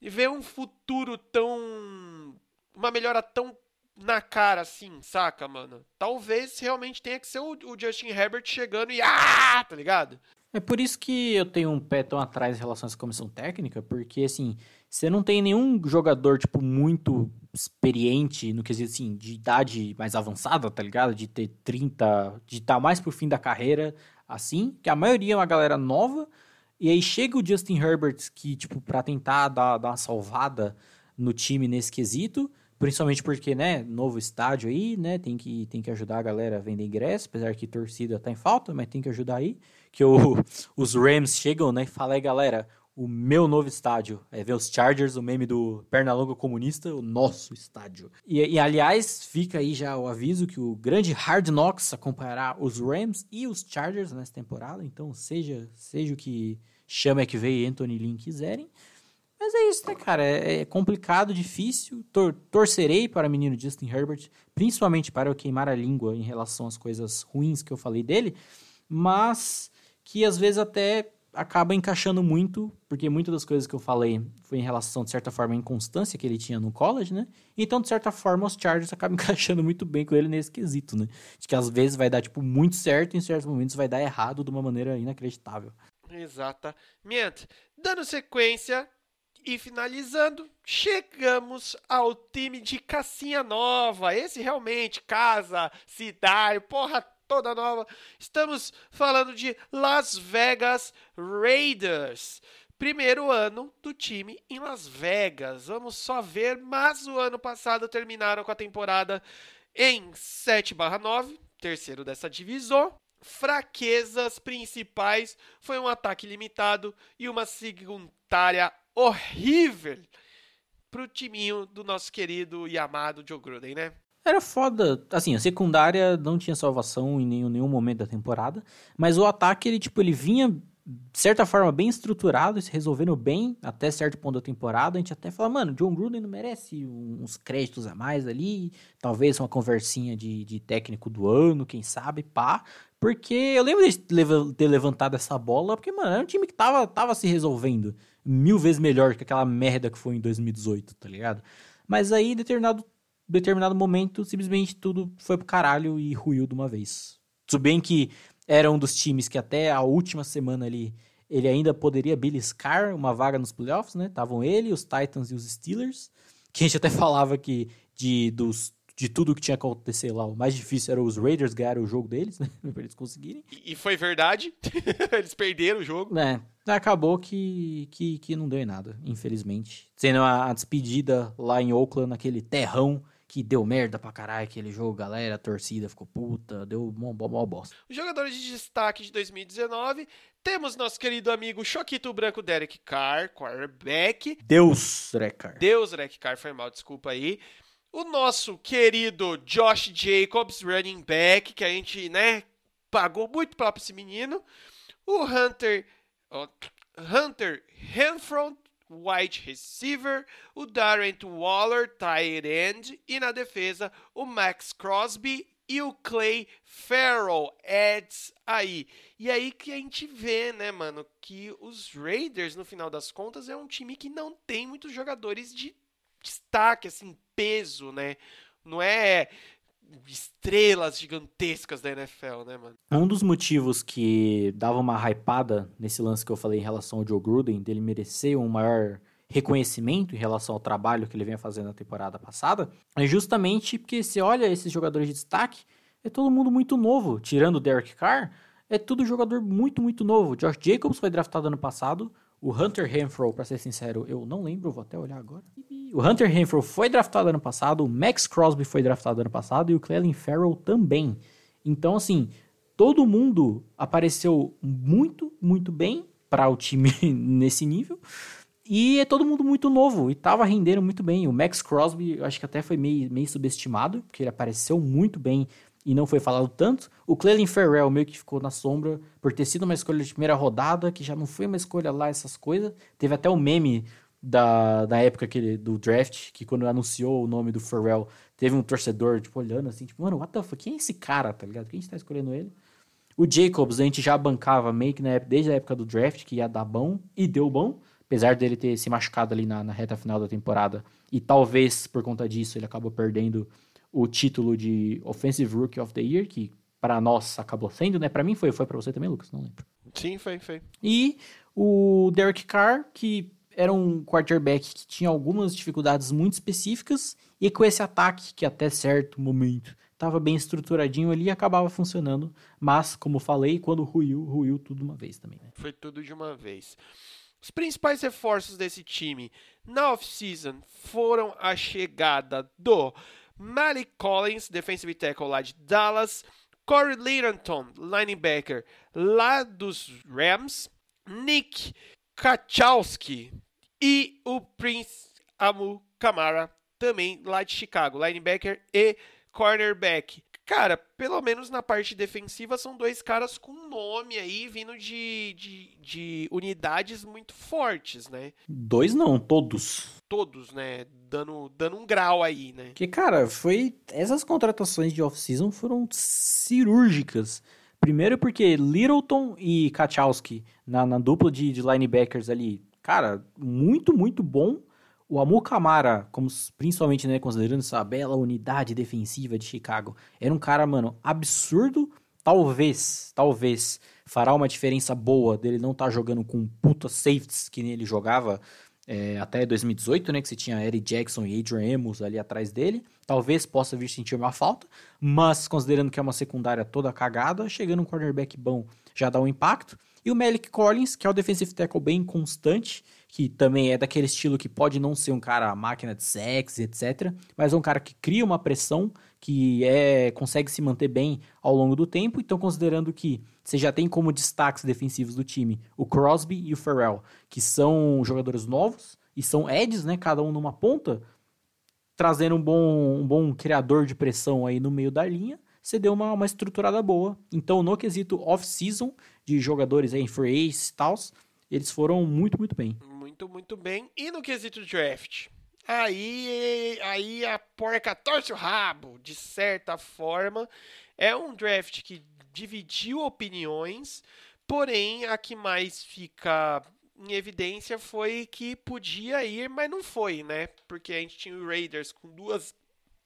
ver um futuro tão. Uma melhora tão na cara assim, saca, mano? Talvez realmente tenha que ser o, o Justin Herbert chegando e. Ah! Tá ligado? É por isso que eu tenho um pé tão atrás em relação a essa comissão técnica, porque assim, você não tem nenhum jogador, tipo, muito experiente no quesito, assim, de idade mais avançada, tá ligado? De ter 30, de estar tá mais pro fim da carreira, assim, que a maioria é uma galera nova, e aí chega o Justin Herbert, que, tipo, pra tentar dar, dar uma salvada no time nesse quesito, principalmente porque, né, novo estádio aí, né, tem que, tem que ajudar a galera a vender ingresso, apesar que torcida tá em falta, mas tem que ajudar aí que o, os Rams chegam, né, e falam, aí galera, o meu novo estádio. É ver os Chargers, o meme do Pernalonga comunista, o nosso estádio. E, e, aliás, fica aí já o aviso que o grande Hard Knocks acompanhará os Rams e os Chargers nessa temporada. Então, seja, seja o que chama que veio Anthony Lynn quiserem. Mas é isso, né, cara? É, é complicado, difícil. Tor torcerei para o menino Justin Herbert, principalmente para eu queimar a língua em relação às coisas ruins que eu falei dele. Mas que às vezes até acaba encaixando muito, porque muitas das coisas que eu falei foi em relação, de certa forma, à inconstância que ele tinha no college, né? Então, de certa forma, os Chargers acabam encaixando muito bem com ele nesse quesito, né? De que às vezes vai dar, tipo, muito certo e em certos momentos vai dar errado de uma maneira inacreditável. Exatamente. Dando sequência e finalizando, chegamos ao time de Cassinha Nova. Esse realmente, casa, cidade, porra toda nova. Estamos falando de Las Vegas Raiders. Primeiro ano do time em Las Vegas. Vamos só ver, mas o ano passado terminaram com a temporada em 7/9, terceiro dessa divisão. Fraquezas principais foi um ataque limitado e uma secundária horrível pro timinho do nosso querido e amado Joe Gruden, né? Era foda. Assim, a secundária não tinha salvação em nenhum, nenhum momento da temporada. Mas o ataque, ele, tipo, ele vinha, de certa forma, bem estruturado, se resolvendo bem até certo ponto da temporada. A gente até fala, mano, John Gruden não merece uns créditos a mais ali. Talvez uma conversinha de, de técnico do ano, quem sabe, pá. Porque eu lembro de ter levantado essa bola, porque, mano, era um time que tava, tava se resolvendo mil vezes melhor que aquela merda que foi em 2018, tá ligado? Mas aí, em determinado determinado momento, simplesmente tudo foi pro caralho e ruiu de uma vez. Tudo bem que era um dos times que até a última semana ali ele ainda poderia beliscar uma vaga nos playoffs, né? Estavam ele, os Titans e os Steelers. Que a gente até falava que de, dos, de tudo que tinha que acontecer lá, o mais difícil era os Raiders ganhar o jogo deles, né? Pra eles conseguirem. E foi verdade. eles perderam o jogo. É. Acabou que, que, que não deu em nada, infelizmente. Sendo a, a despedida lá em Oakland, naquele terrão que deu merda pra caralho aquele jogo, galera, a torcida ficou puta, deu mó, mó, bosta. Os jogadores de destaque de 2019, temos nosso querido amigo Choquito Branco Derek Carr, quarterback. Deus, Derek Carr. Deus, Derek Carr, foi mal, desculpa aí. O nosso querido Josh Jacobs, running back, que a gente, né, pagou muito pra esse menino. O Hunter, Hunter Renfro, wide receiver, o Darren Waller, tight end, e na defesa o Max Crosby e o Clay Farrell, Eds aí. E aí que a gente vê, né, mano, que os Raiders, no final das contas, é um time que não tem muitos jogadores de destaque, assim, peso, né? Não é estrelas gigantescas da NFL, né, mano? Um dos motivos que dava uma hypada nesse lance que eu falei em relação ao Joe Gruden, dele merecer um maior reconhecimento em relação ao trabalho que ele vinha fazendo na temporada passada, é justamente porque se olha esses jogadores de destaque, é todo mundo muito novo, tirando o Derek Carr, é tudo jogador muito, muito novo. Josh Jacobs foi draftado ano passado, O Hunter Renfro, pra ser sincero, eu não lembro, vou até olhar agora. O Hunter Renfro foi draftado ano passado, o Max Crosby foi draftado ano passado e o Clelin Farrell também. Então, assim, todo mundo apareceu muito, muito bem para o time nesse nível. E é todo mundo muito novo e tava rendendo muito bem. O Max Crosby, acho que até foi meio, meio subestimado, porque ele apareceu muito bem e não foi falado tanto. O Clelin Ferrell meio que ficou na sombra por ter sido uma escolha de primeira rodada, que já não foi uma escolha lá, essas coisas. Teve até o meme da, da época que do draft, que quando anunciou o nome do Ferrell, teve um torcedor, tipo, olhando assim, tipo, mano, what the fuck? Quem é esse cara, tá ligado? Quem a gente tá escolhendo ele? O Jacobs, a gente já bancava meio que na época, desde a época do draft, que ia dar bom, e deu bom apesar dele ter se machucado ali na, na, reta final da temporada, e talvez por conta disso ele acabou perdendo o título de Offensive Rookie of the Year, que para nós acabou sendo, né? Para mim foi, foi para você também, Lucas? Não lembro. Sim, foi, foi. E o Derek Carr, que era um quarterback que tinha algumas dificuldades muito específicas, e com esse ataque, que até certo momento estava bem estruturadinho ali, acabava funcionando. Mas, como falei, quando ruiu, ruiu tudo de uma vez também. Né? Foi tudo de uma vez. Os principais reforços desse time na off-season foram a chegada do Malik Collins, defensive tackle lá de Dallas, Corey Littleton, linebacker lá dos Rams, Nick Kachowski e o Prince Amu Kamara, também lá de Chicago, linebacker e cornerback. Cara, pelo menos na parte defensiva são dois caras com nome aí, vindo de, de, de, unidades muito fortes, né? Dois não, todos. Todos, né? Dando, dando um grau aí, né? Que, cara, foi. Essas contratações de off-season foram cirúrgicas. Primeiro porque Littleton e Kachowski na, na dupla de, de linebackers ali, cara, muito, muito bom. O Amor Camara, como, principalmente, né, considerando essa bela unidade defensiva de Chicago, era um cara, mano, absurdo. Talvez, talvez, fará uma diferença boa dele não estar tá jogando com puta safeties que nem ele jogava é, até 2018, né? Que você tinha Eric Jackson e Adrian Amos ali atrás dele. Talvez possa vir sentir uma falta, mas considerando que é uma secundária toda cagada, chegando um cornerback bom já dá um impacto. E o Malik Collins, que é o defensive tackle bem constante, que também é daquele estilo que pode não ser um cara máquina de sexo, etc, mas é um cara que cria uma pressão, que é consegue se manter bem ao longo do tempo. Então, considerando que você já tem como destaques defensivos do time o Crosby e o Farrell, que são jogadores novos e são edges, né, cada um numa ponta, trazendo um bom, um bom criador de pressão aí no meio da linha, você deu uma, uma estruturada boa. Então, no quesito off-season, de jogadores em free e tal, eles foram muito, muito bem. Muito, muito bem. E no quesito draft? Aí, aí a porca torce o rabo, de certa forma. É um draft que dividiu opiniões, porém a que mais fica em evidência foi que podia ir, mas não foi, né? Porque a gente tinha o Raiders com duas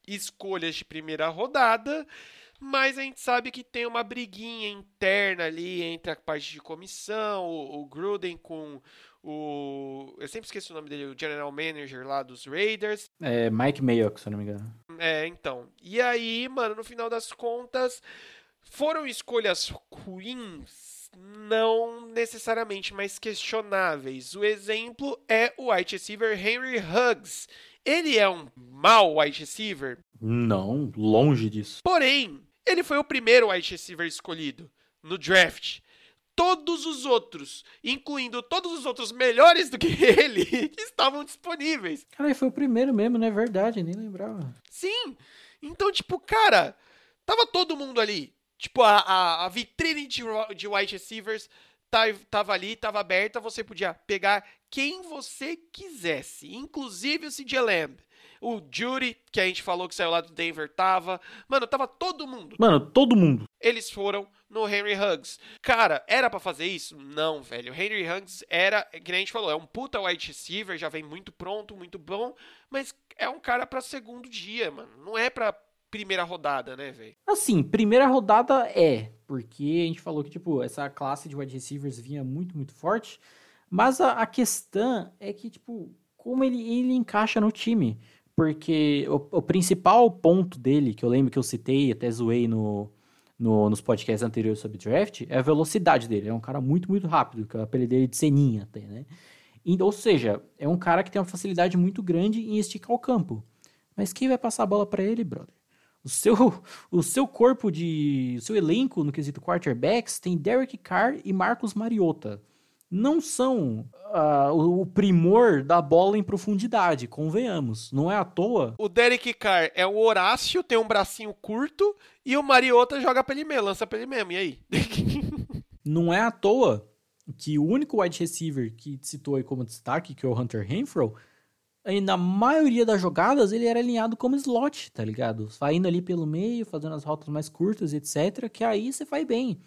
escolhas de primeira rodada mas a gente sabe que tem uma briguinha interna ali entre a parte de comissão, o, o Gruden com o. Eu sempre esqueço o nome dele, o General Manager lá dos Raiders. É Mike Mayock, se eu não me engano. É, então. E aí, mano, no final das contas, foram escolhas ruins? Não necessariamente, mas questionáveis. O exemplo é o wide receiver Henry Huggs. Ele é um mau wide receiver? Não, longe disso. Porém, ele foi o primeiro wide receiver escolhido no draft. Todos os outros, incluindo todos os outros melhores do que ele, estavam disponíveis. Cara, foi o primeiro mesmo, não é verdade? Nem lembrava. Sim. Então, tipo, cara, tava todo mundo ali. Tipo, a, a, a vitrine de, de wide receivers tava ali, tava aberta, você podia pegar quem você quisesse, inclusive o CJ Lamb. O Judy, que a gente falou que saiu lá do Denver, tava. Mano, tava todo mundo. Mano, todo mundo. Eles foram no Henry Huggs. Cara, era para fazer isso? Não, velho. O Henry Huggs era, que a gente falou, é um puta wide receiver, já vem muito pronto, muito bom, mas é um cara para segundo dia, mano. Não é para primeira rodada, né, velho? Assim, primeira rodada é, porque a gente falou que, tipo, essa classe de wide receivers vinha muito, muito forte, mas a, a questão é que, tipo, como ele, ele encaixa no time porque o, o, principal ponto dele, que eu lembro que eu citei, até zoei no, no, nos podcasts anteriores sobre draft é a velocidade dele. É um cara muito, muito rápido, que é o apelido dele de ceninha até, né? E, ou seja, é um cara que tem uma facilidade muito grande em esticar o campo. Mas quem vai passar a bola para ele, brother? O seu, o seu corpo de. O seu elenco no quesito quarterbacks tem Derek Carr e Marcos Mariota. Não são uh, o, primor da bola em profundidade, convenhamos. Não é à toa. O Derek Carr é o Horácio, tem um bracinho curto, e o Mariota joga pra ele mesmo, lança pra ele mesmo. E aí? Não é à toa que o único wide receiver que citou aí como destaque, que é o Hunter Renfro, na maioria das jogadas ele era alinhado como slot, tá ligado? Saindo ali pelo meio, fazendo as rotas mais curtas, etc. Que aí você vai bem.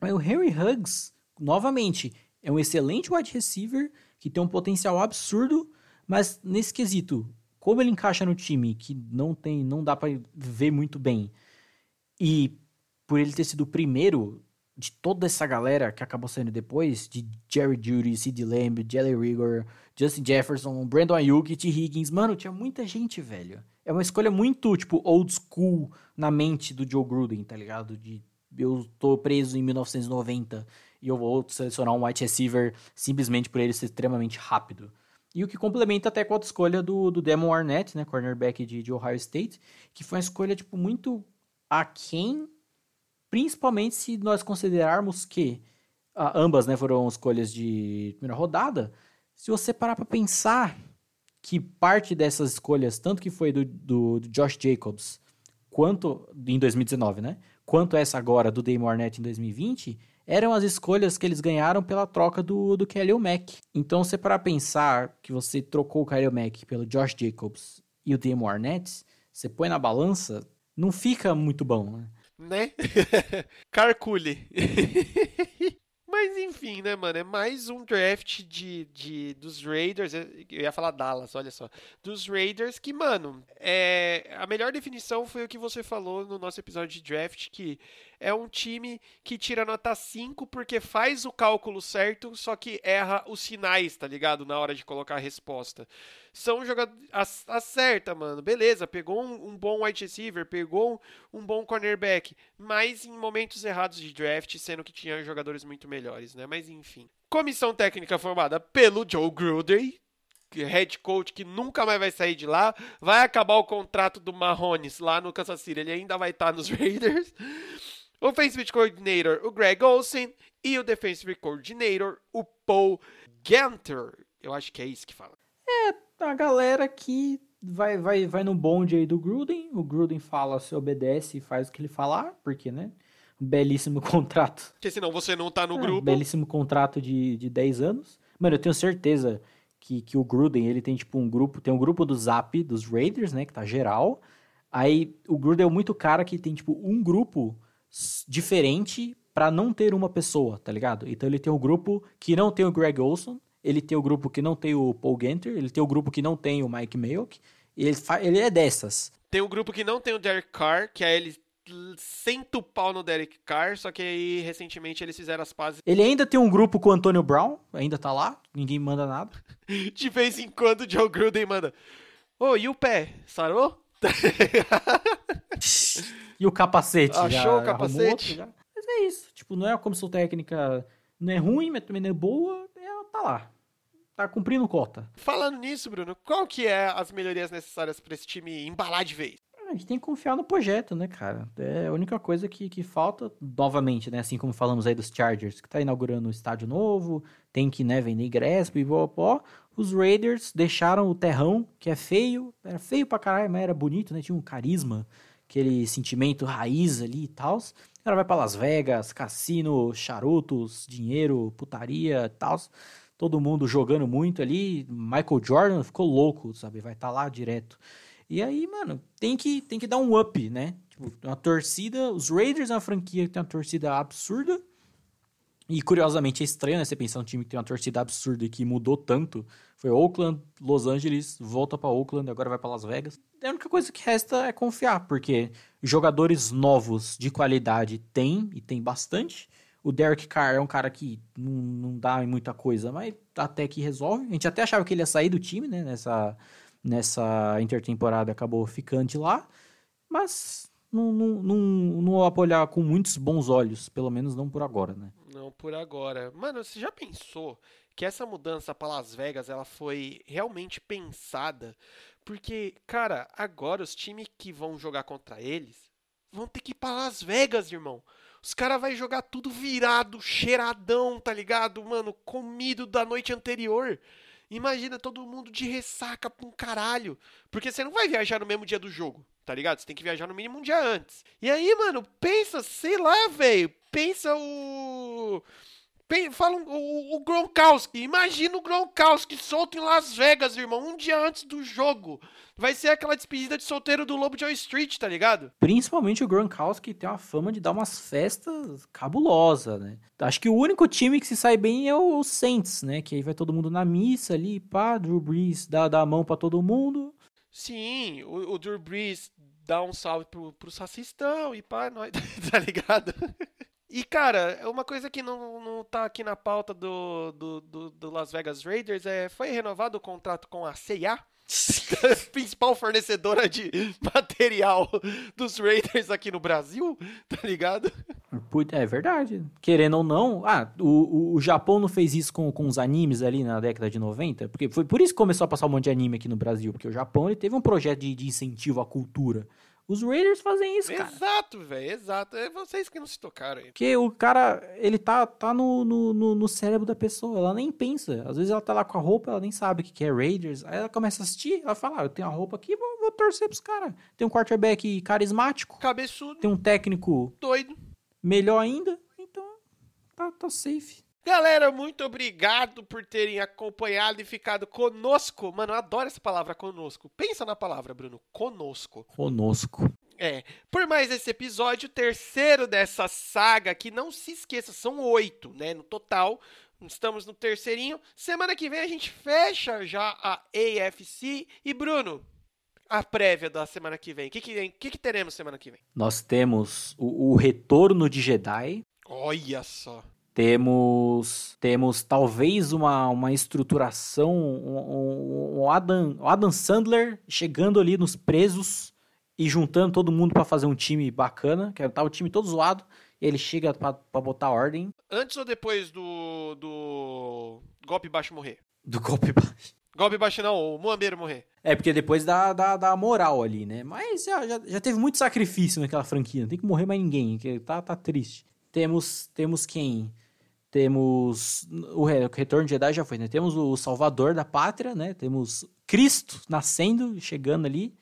Mas o Henry Huggs, novamente, é um excelente wide receiver que tem um potencial absurdo, mas nesse quesito, como ele encaixa no time que não tem, não dá para ver muito bem, e por ele ter sido o primeiro de toda essa galera que acabou saindo depois, de Jerry Judy, Sid Lamb, Jelly Rigor, Justin Jefferson, Brandon Ayuk, T. Higgins, mano, tinha muita gente, velho. É uma escolha muito, tipo, old school na mente do Joe Gruden, tá ligado? De eu tô preso em 1990 e eu vou selecionar um wide receiver simplesmente por ele ser extremamente rápido. E o que complementa até com a escolha do, do Arnett, né, cornerback de, de Ohio State, que foi uma escolha, tipo, muito aquém Principalmente se nós considerarmos que ah, ambas né, foram escolhas de primeira rodada. Se você parar para pensar que parte dessas escolhas, tanto que foi do, do, do, Josh Jacobs, quanto em 2019, né? Quanto essa agora do Damon Arnett em 2020, eram as escolhas que eles ganharam pela troca do, do Kelly Mack. Então, você para pensar que você trocou o Kelly Mack pelo Josh Jacobs e o Damon Arnett, você põe na balança, não fica muito bom, né? né? Carcule. Mas enfim, né, mano? É mais um draft de, de, dos Raiders. Eu ia falar Dallas, olha só. Dos Raiders, que, mano, é, a melhor definição foi o que você falou no nosso episódio de draft, que é um time que tira nota 5 porque faz o cálculo certo, só que erra os sinais, tá ligado? Na hora de colocar a resposta são jogadores. Acerta, mano. Beleza, pegou um, um, bom wide receiver, pegou um, um bom cornerback, mas em momentos errados de draft, sendo que tinha jogadores muito melhores, né? Mas enfim. Comissão técnica formada pelo Joe Gruden, head coach que nunca mais vai sair de lá. Vai acabar o contrato do Mahomes lá no Kansas City, ele ainda vai estar nos Raiders. Offensive Coordinator, o Greg Olsen. E o Defensive Coordinator, o Paul Ganter. Eu acho que é isso que fala. É, a galera que vai, vai, vai no bonde aí do Gruden. O Gruden fala, se obedece e faz o que ele falar, porque, né? Um belíssimo contrato. Porque senão você não tá no é, grupo. Belíssimo contrato de, de 10 anos. Mano, eu tenho certeza que, que o Gruden, ele tem tipo um grupo, tem um grupo do Zap dos Raiders, né, que tá geral. Aí o Gruden é muito cara que tem tipo um grupo diferente para não ter uma pessoa, tá ligado? Então ele tem um grupo que não tem o Greg Olson, ele tem o grupo que não tem o Paul Genter, ele tem o grupo que não tem o Mike Mayock, ele, ele é dessas. Tem um grupo que não tem o Derek Carr, que aí ele senta o pau no Derek Carr, só que aí recentemente eles fizeram as pazes. Ele ainda tem um grupo com o Antonio Brown, ainda tá lá, ninguém manda nada. De vez em quando o Joe Gruden manda, ô, oh, e o pé, sarou? e o capacete? Achou já, o capacete? Outro, já. Mas é isso, tipo, não é uma comissão técnica, não é ruim, mas também não é boa, ela tá lá tá cumprindo cota. Falando nisso, Bruno, qual que é as melhorias necessárias para esse time embalar de vez? A gente tem que confiar no projeto, né, cara? É a única coisa que, que falta, novamente, né? Assim como falamos aí dos Chargers, que tá inaugurando um estádio novo, tem que, né, vender ingresso e pó. Os Raiders deixaram o terrão, que é feio, era feio pra caralho, mas era bonito, né? Tinha um carisma, aquele sentimento raiz ali e tal. Ela vai para Las Vegas, cassino, charutos, dinheiro, putaria e tal todo mundo jogando muito ali. Michael Jordan ficou louco, sabe? Vai estar tá lá direto. E aí, mano, tem que, tem que dar um up, né? Tipo, uma torcida. Os Raiders é uma franquia que tem uma torcida absurda. E curiosamente é estranho, né? Você pensar um time que tem uma torcida absurda e que mudou tanto. Foi Oakland, Los Angeles, volta para Oakland, agora vai para Las Vegas. A única coisa que resta é confiar, porque jogadores novos de qualidade tem, e tem bastante. O Derek Carr é um cara que não, não dá em muita coisa, mas até que resolve. A gente até achava que ele ia sair do time, né? Nessa, nessa intertemporada acabou ficando lá. Mas não, não, não, não olhar com muitos bons olhos, pelo menos não por agora, né? Não por agora. Mano, você já pensou que essa mudança para Las Vegas ela foi realmente pensada? Porque, cara, agora os times que vão jogar contra eles vão ter que ir para Las Vegas, irmão. Os caras vão jogar tudo virado, cheiradão, tá ligado? Mano, comido da noite anterior. Imagina todo mundo de ressaca pra um caralho. Porque você não vai viajar no mesmo dia do jogo, tá ligado? Você tem que viajar no mínimo um dia antes. E aí, mano, pensa, sei lá, velho. Pensa o. Fala o, o Gronkowski. Imagina o Gronkowski solto em Las Vegas, irmão, um dia antes do jogo. Vai ser aquela despedida de solteiro do Lobo Joy Street, tá ligado? Principalmente o Gronkowski tem uma fama de dar umas festas cabulosas, né? Acho que o único time que se sai bem é o Saints, né? Que aí vai todo mundo na missa ali, pá, Drew Brees dá, dá a mão para todo mundo. Sim, o, o Drew Brees dá um salve pro, pro Sacistão e pá, nós, tá ligado? E, cara, é uma coisa que não, não tá aqui na pauta do, do, do, do Las Vegas Raiders é foi renovado o contrato com a CIA, principal fornecedora de material dos Raiders aqui no Brasil, tá ligado? É verdade. Querendo ou não, ah, o, o, Japão não fez isso com, com os animes ali na década de 90, porque foi por isso que começou a passar um monte de anime aqui no Brasil, porque o Japão ele teve um projeto de, de incentivo à cultura. Os Raiders fazem isso, cara. Exato, velho, exato. É vocês que não se tocaram aí. Porque o cara, ele tá, tá no, no, no, cérebro da pessoa, ela nem pensa. Às vezes ela tá lá com a roupa, ela nem sabe o que é Raiders. Aí ela começa a assistir, ela fala, ah, eu tenho a roupa aqui, vou, vou torcer pros caras. Tem um quarterback carismático. Cabeçudo. Tem um técnico... Doido. Melhor ainda. Então, tá, tá safe. Galera, muito obrigado por terem acompanhado e ficado conosco. Mano, eu adoro essa palavra conosco. Pensa na palavra, Bruno. Conosco. Conosco. É. Por mais esse episódio, terceiro dessa saga, que não se esqueça, são oito, né? No total. Estamos no terceirinho. Semana que vem a gente fecha já a AFC. E, Bruno, a prévia da semana que vem. O que, que, que, que teremos semana que vem? Nós temos o, o retorno de Jedi. Olha só. Temos, temos talvez uma, uma estruturação, um, um, Adam, um Adam Sandler chegando ali nos presos e juntando todo mundo para fazer um time bacana, que tá o time todo zoado, e ele chega para botar ordem. Antes ou depois do, do golpe baixo morrer? Do golpe baixo. Golpe baixo não, o Muambeiro morrer. É, porque depois dá, dá, dá moral ali, né? Mas já, já, já, teve muito sacrifício naquela franquia, não tem que morrer mais ninguém, que tá, tá triste. Temos, temos quem? Temos o Retorno de Jedi já foi, né? Temos o Salvador da Pátria, né? Temos Cristo nascendo, chegando ali.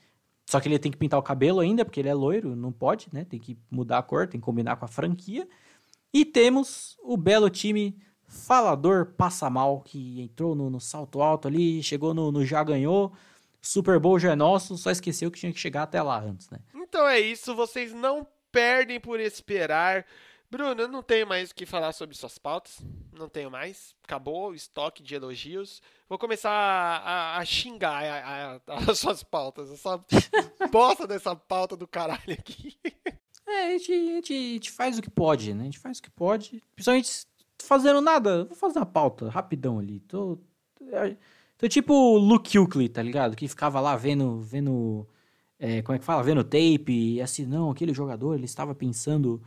Só que ele tem que pintar o cabelo ainda, porque ele é loiro, não pode, né? Tem que mudar a cor, tem que combinar com a franquia. E temos o belo time Falador Passa Mal, que entrou no, no salto alto ali, chegou no, no, Já Ganhou. Super Bowl já é nosso, só esqueceu que tinha que chegar até lá antes, né? Então é isso, vocês não perdem por esperar. Bruno, eu não tenho mais o que falar sobre suas pautas. Não tenho mais. Acabou o estoque de elogios. Vou começar a, a, a xingar a, as suas pautas. Essa bosta dessa pauta do caralho aqui. É, a gente, a, gente, a gente, faz o que pode, né? A gente faz o que pode. Principalmente fazendo nada. Vou fazer uma pauta rapidão ali. Tô, tô tipo o Luke Kuechly, tá ligado? Que ficava lá vendo, vendo é, como é que fala? Vendo tape e assim, não, aquele jogador, ele estava pensando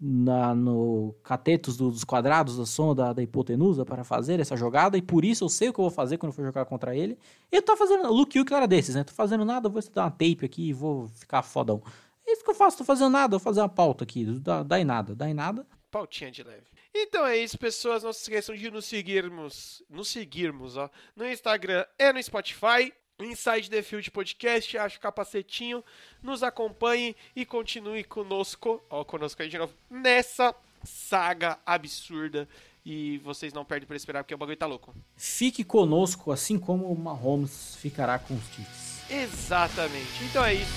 na, no catetos dos quadrados da soma da, da, hipotenusa para fazer essa jogada, e por isso eu sei o que eu vou fazer quando for jogar contra ele. E eu tô fazendo. Luke Yuki era desses, né? Tô fazendo nada, vou estudar uma tape aqui e vou ficar fodão. É isso que eu faço, tô fazendo nada, vou fazer uma pauta aqui. Dá, dá em nada, dá em nada. Pautinha de leve. Então é isso, pessoas. Não se esqueçam de nos seguirmos, nos seguirmos, ó, no Instagram e no Spotify. Inside the Field Podcast, acho capacetinho, nos acompanhe e continue conosco, ó, conosco aí de novo, nessa saga absurda e vocês não perdem para esperar porque o bagulho tá louco. Fique conosco, assim como o Mahomes ficará com os Chiefs. Exatamente. Então é isso.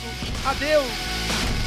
Adeus!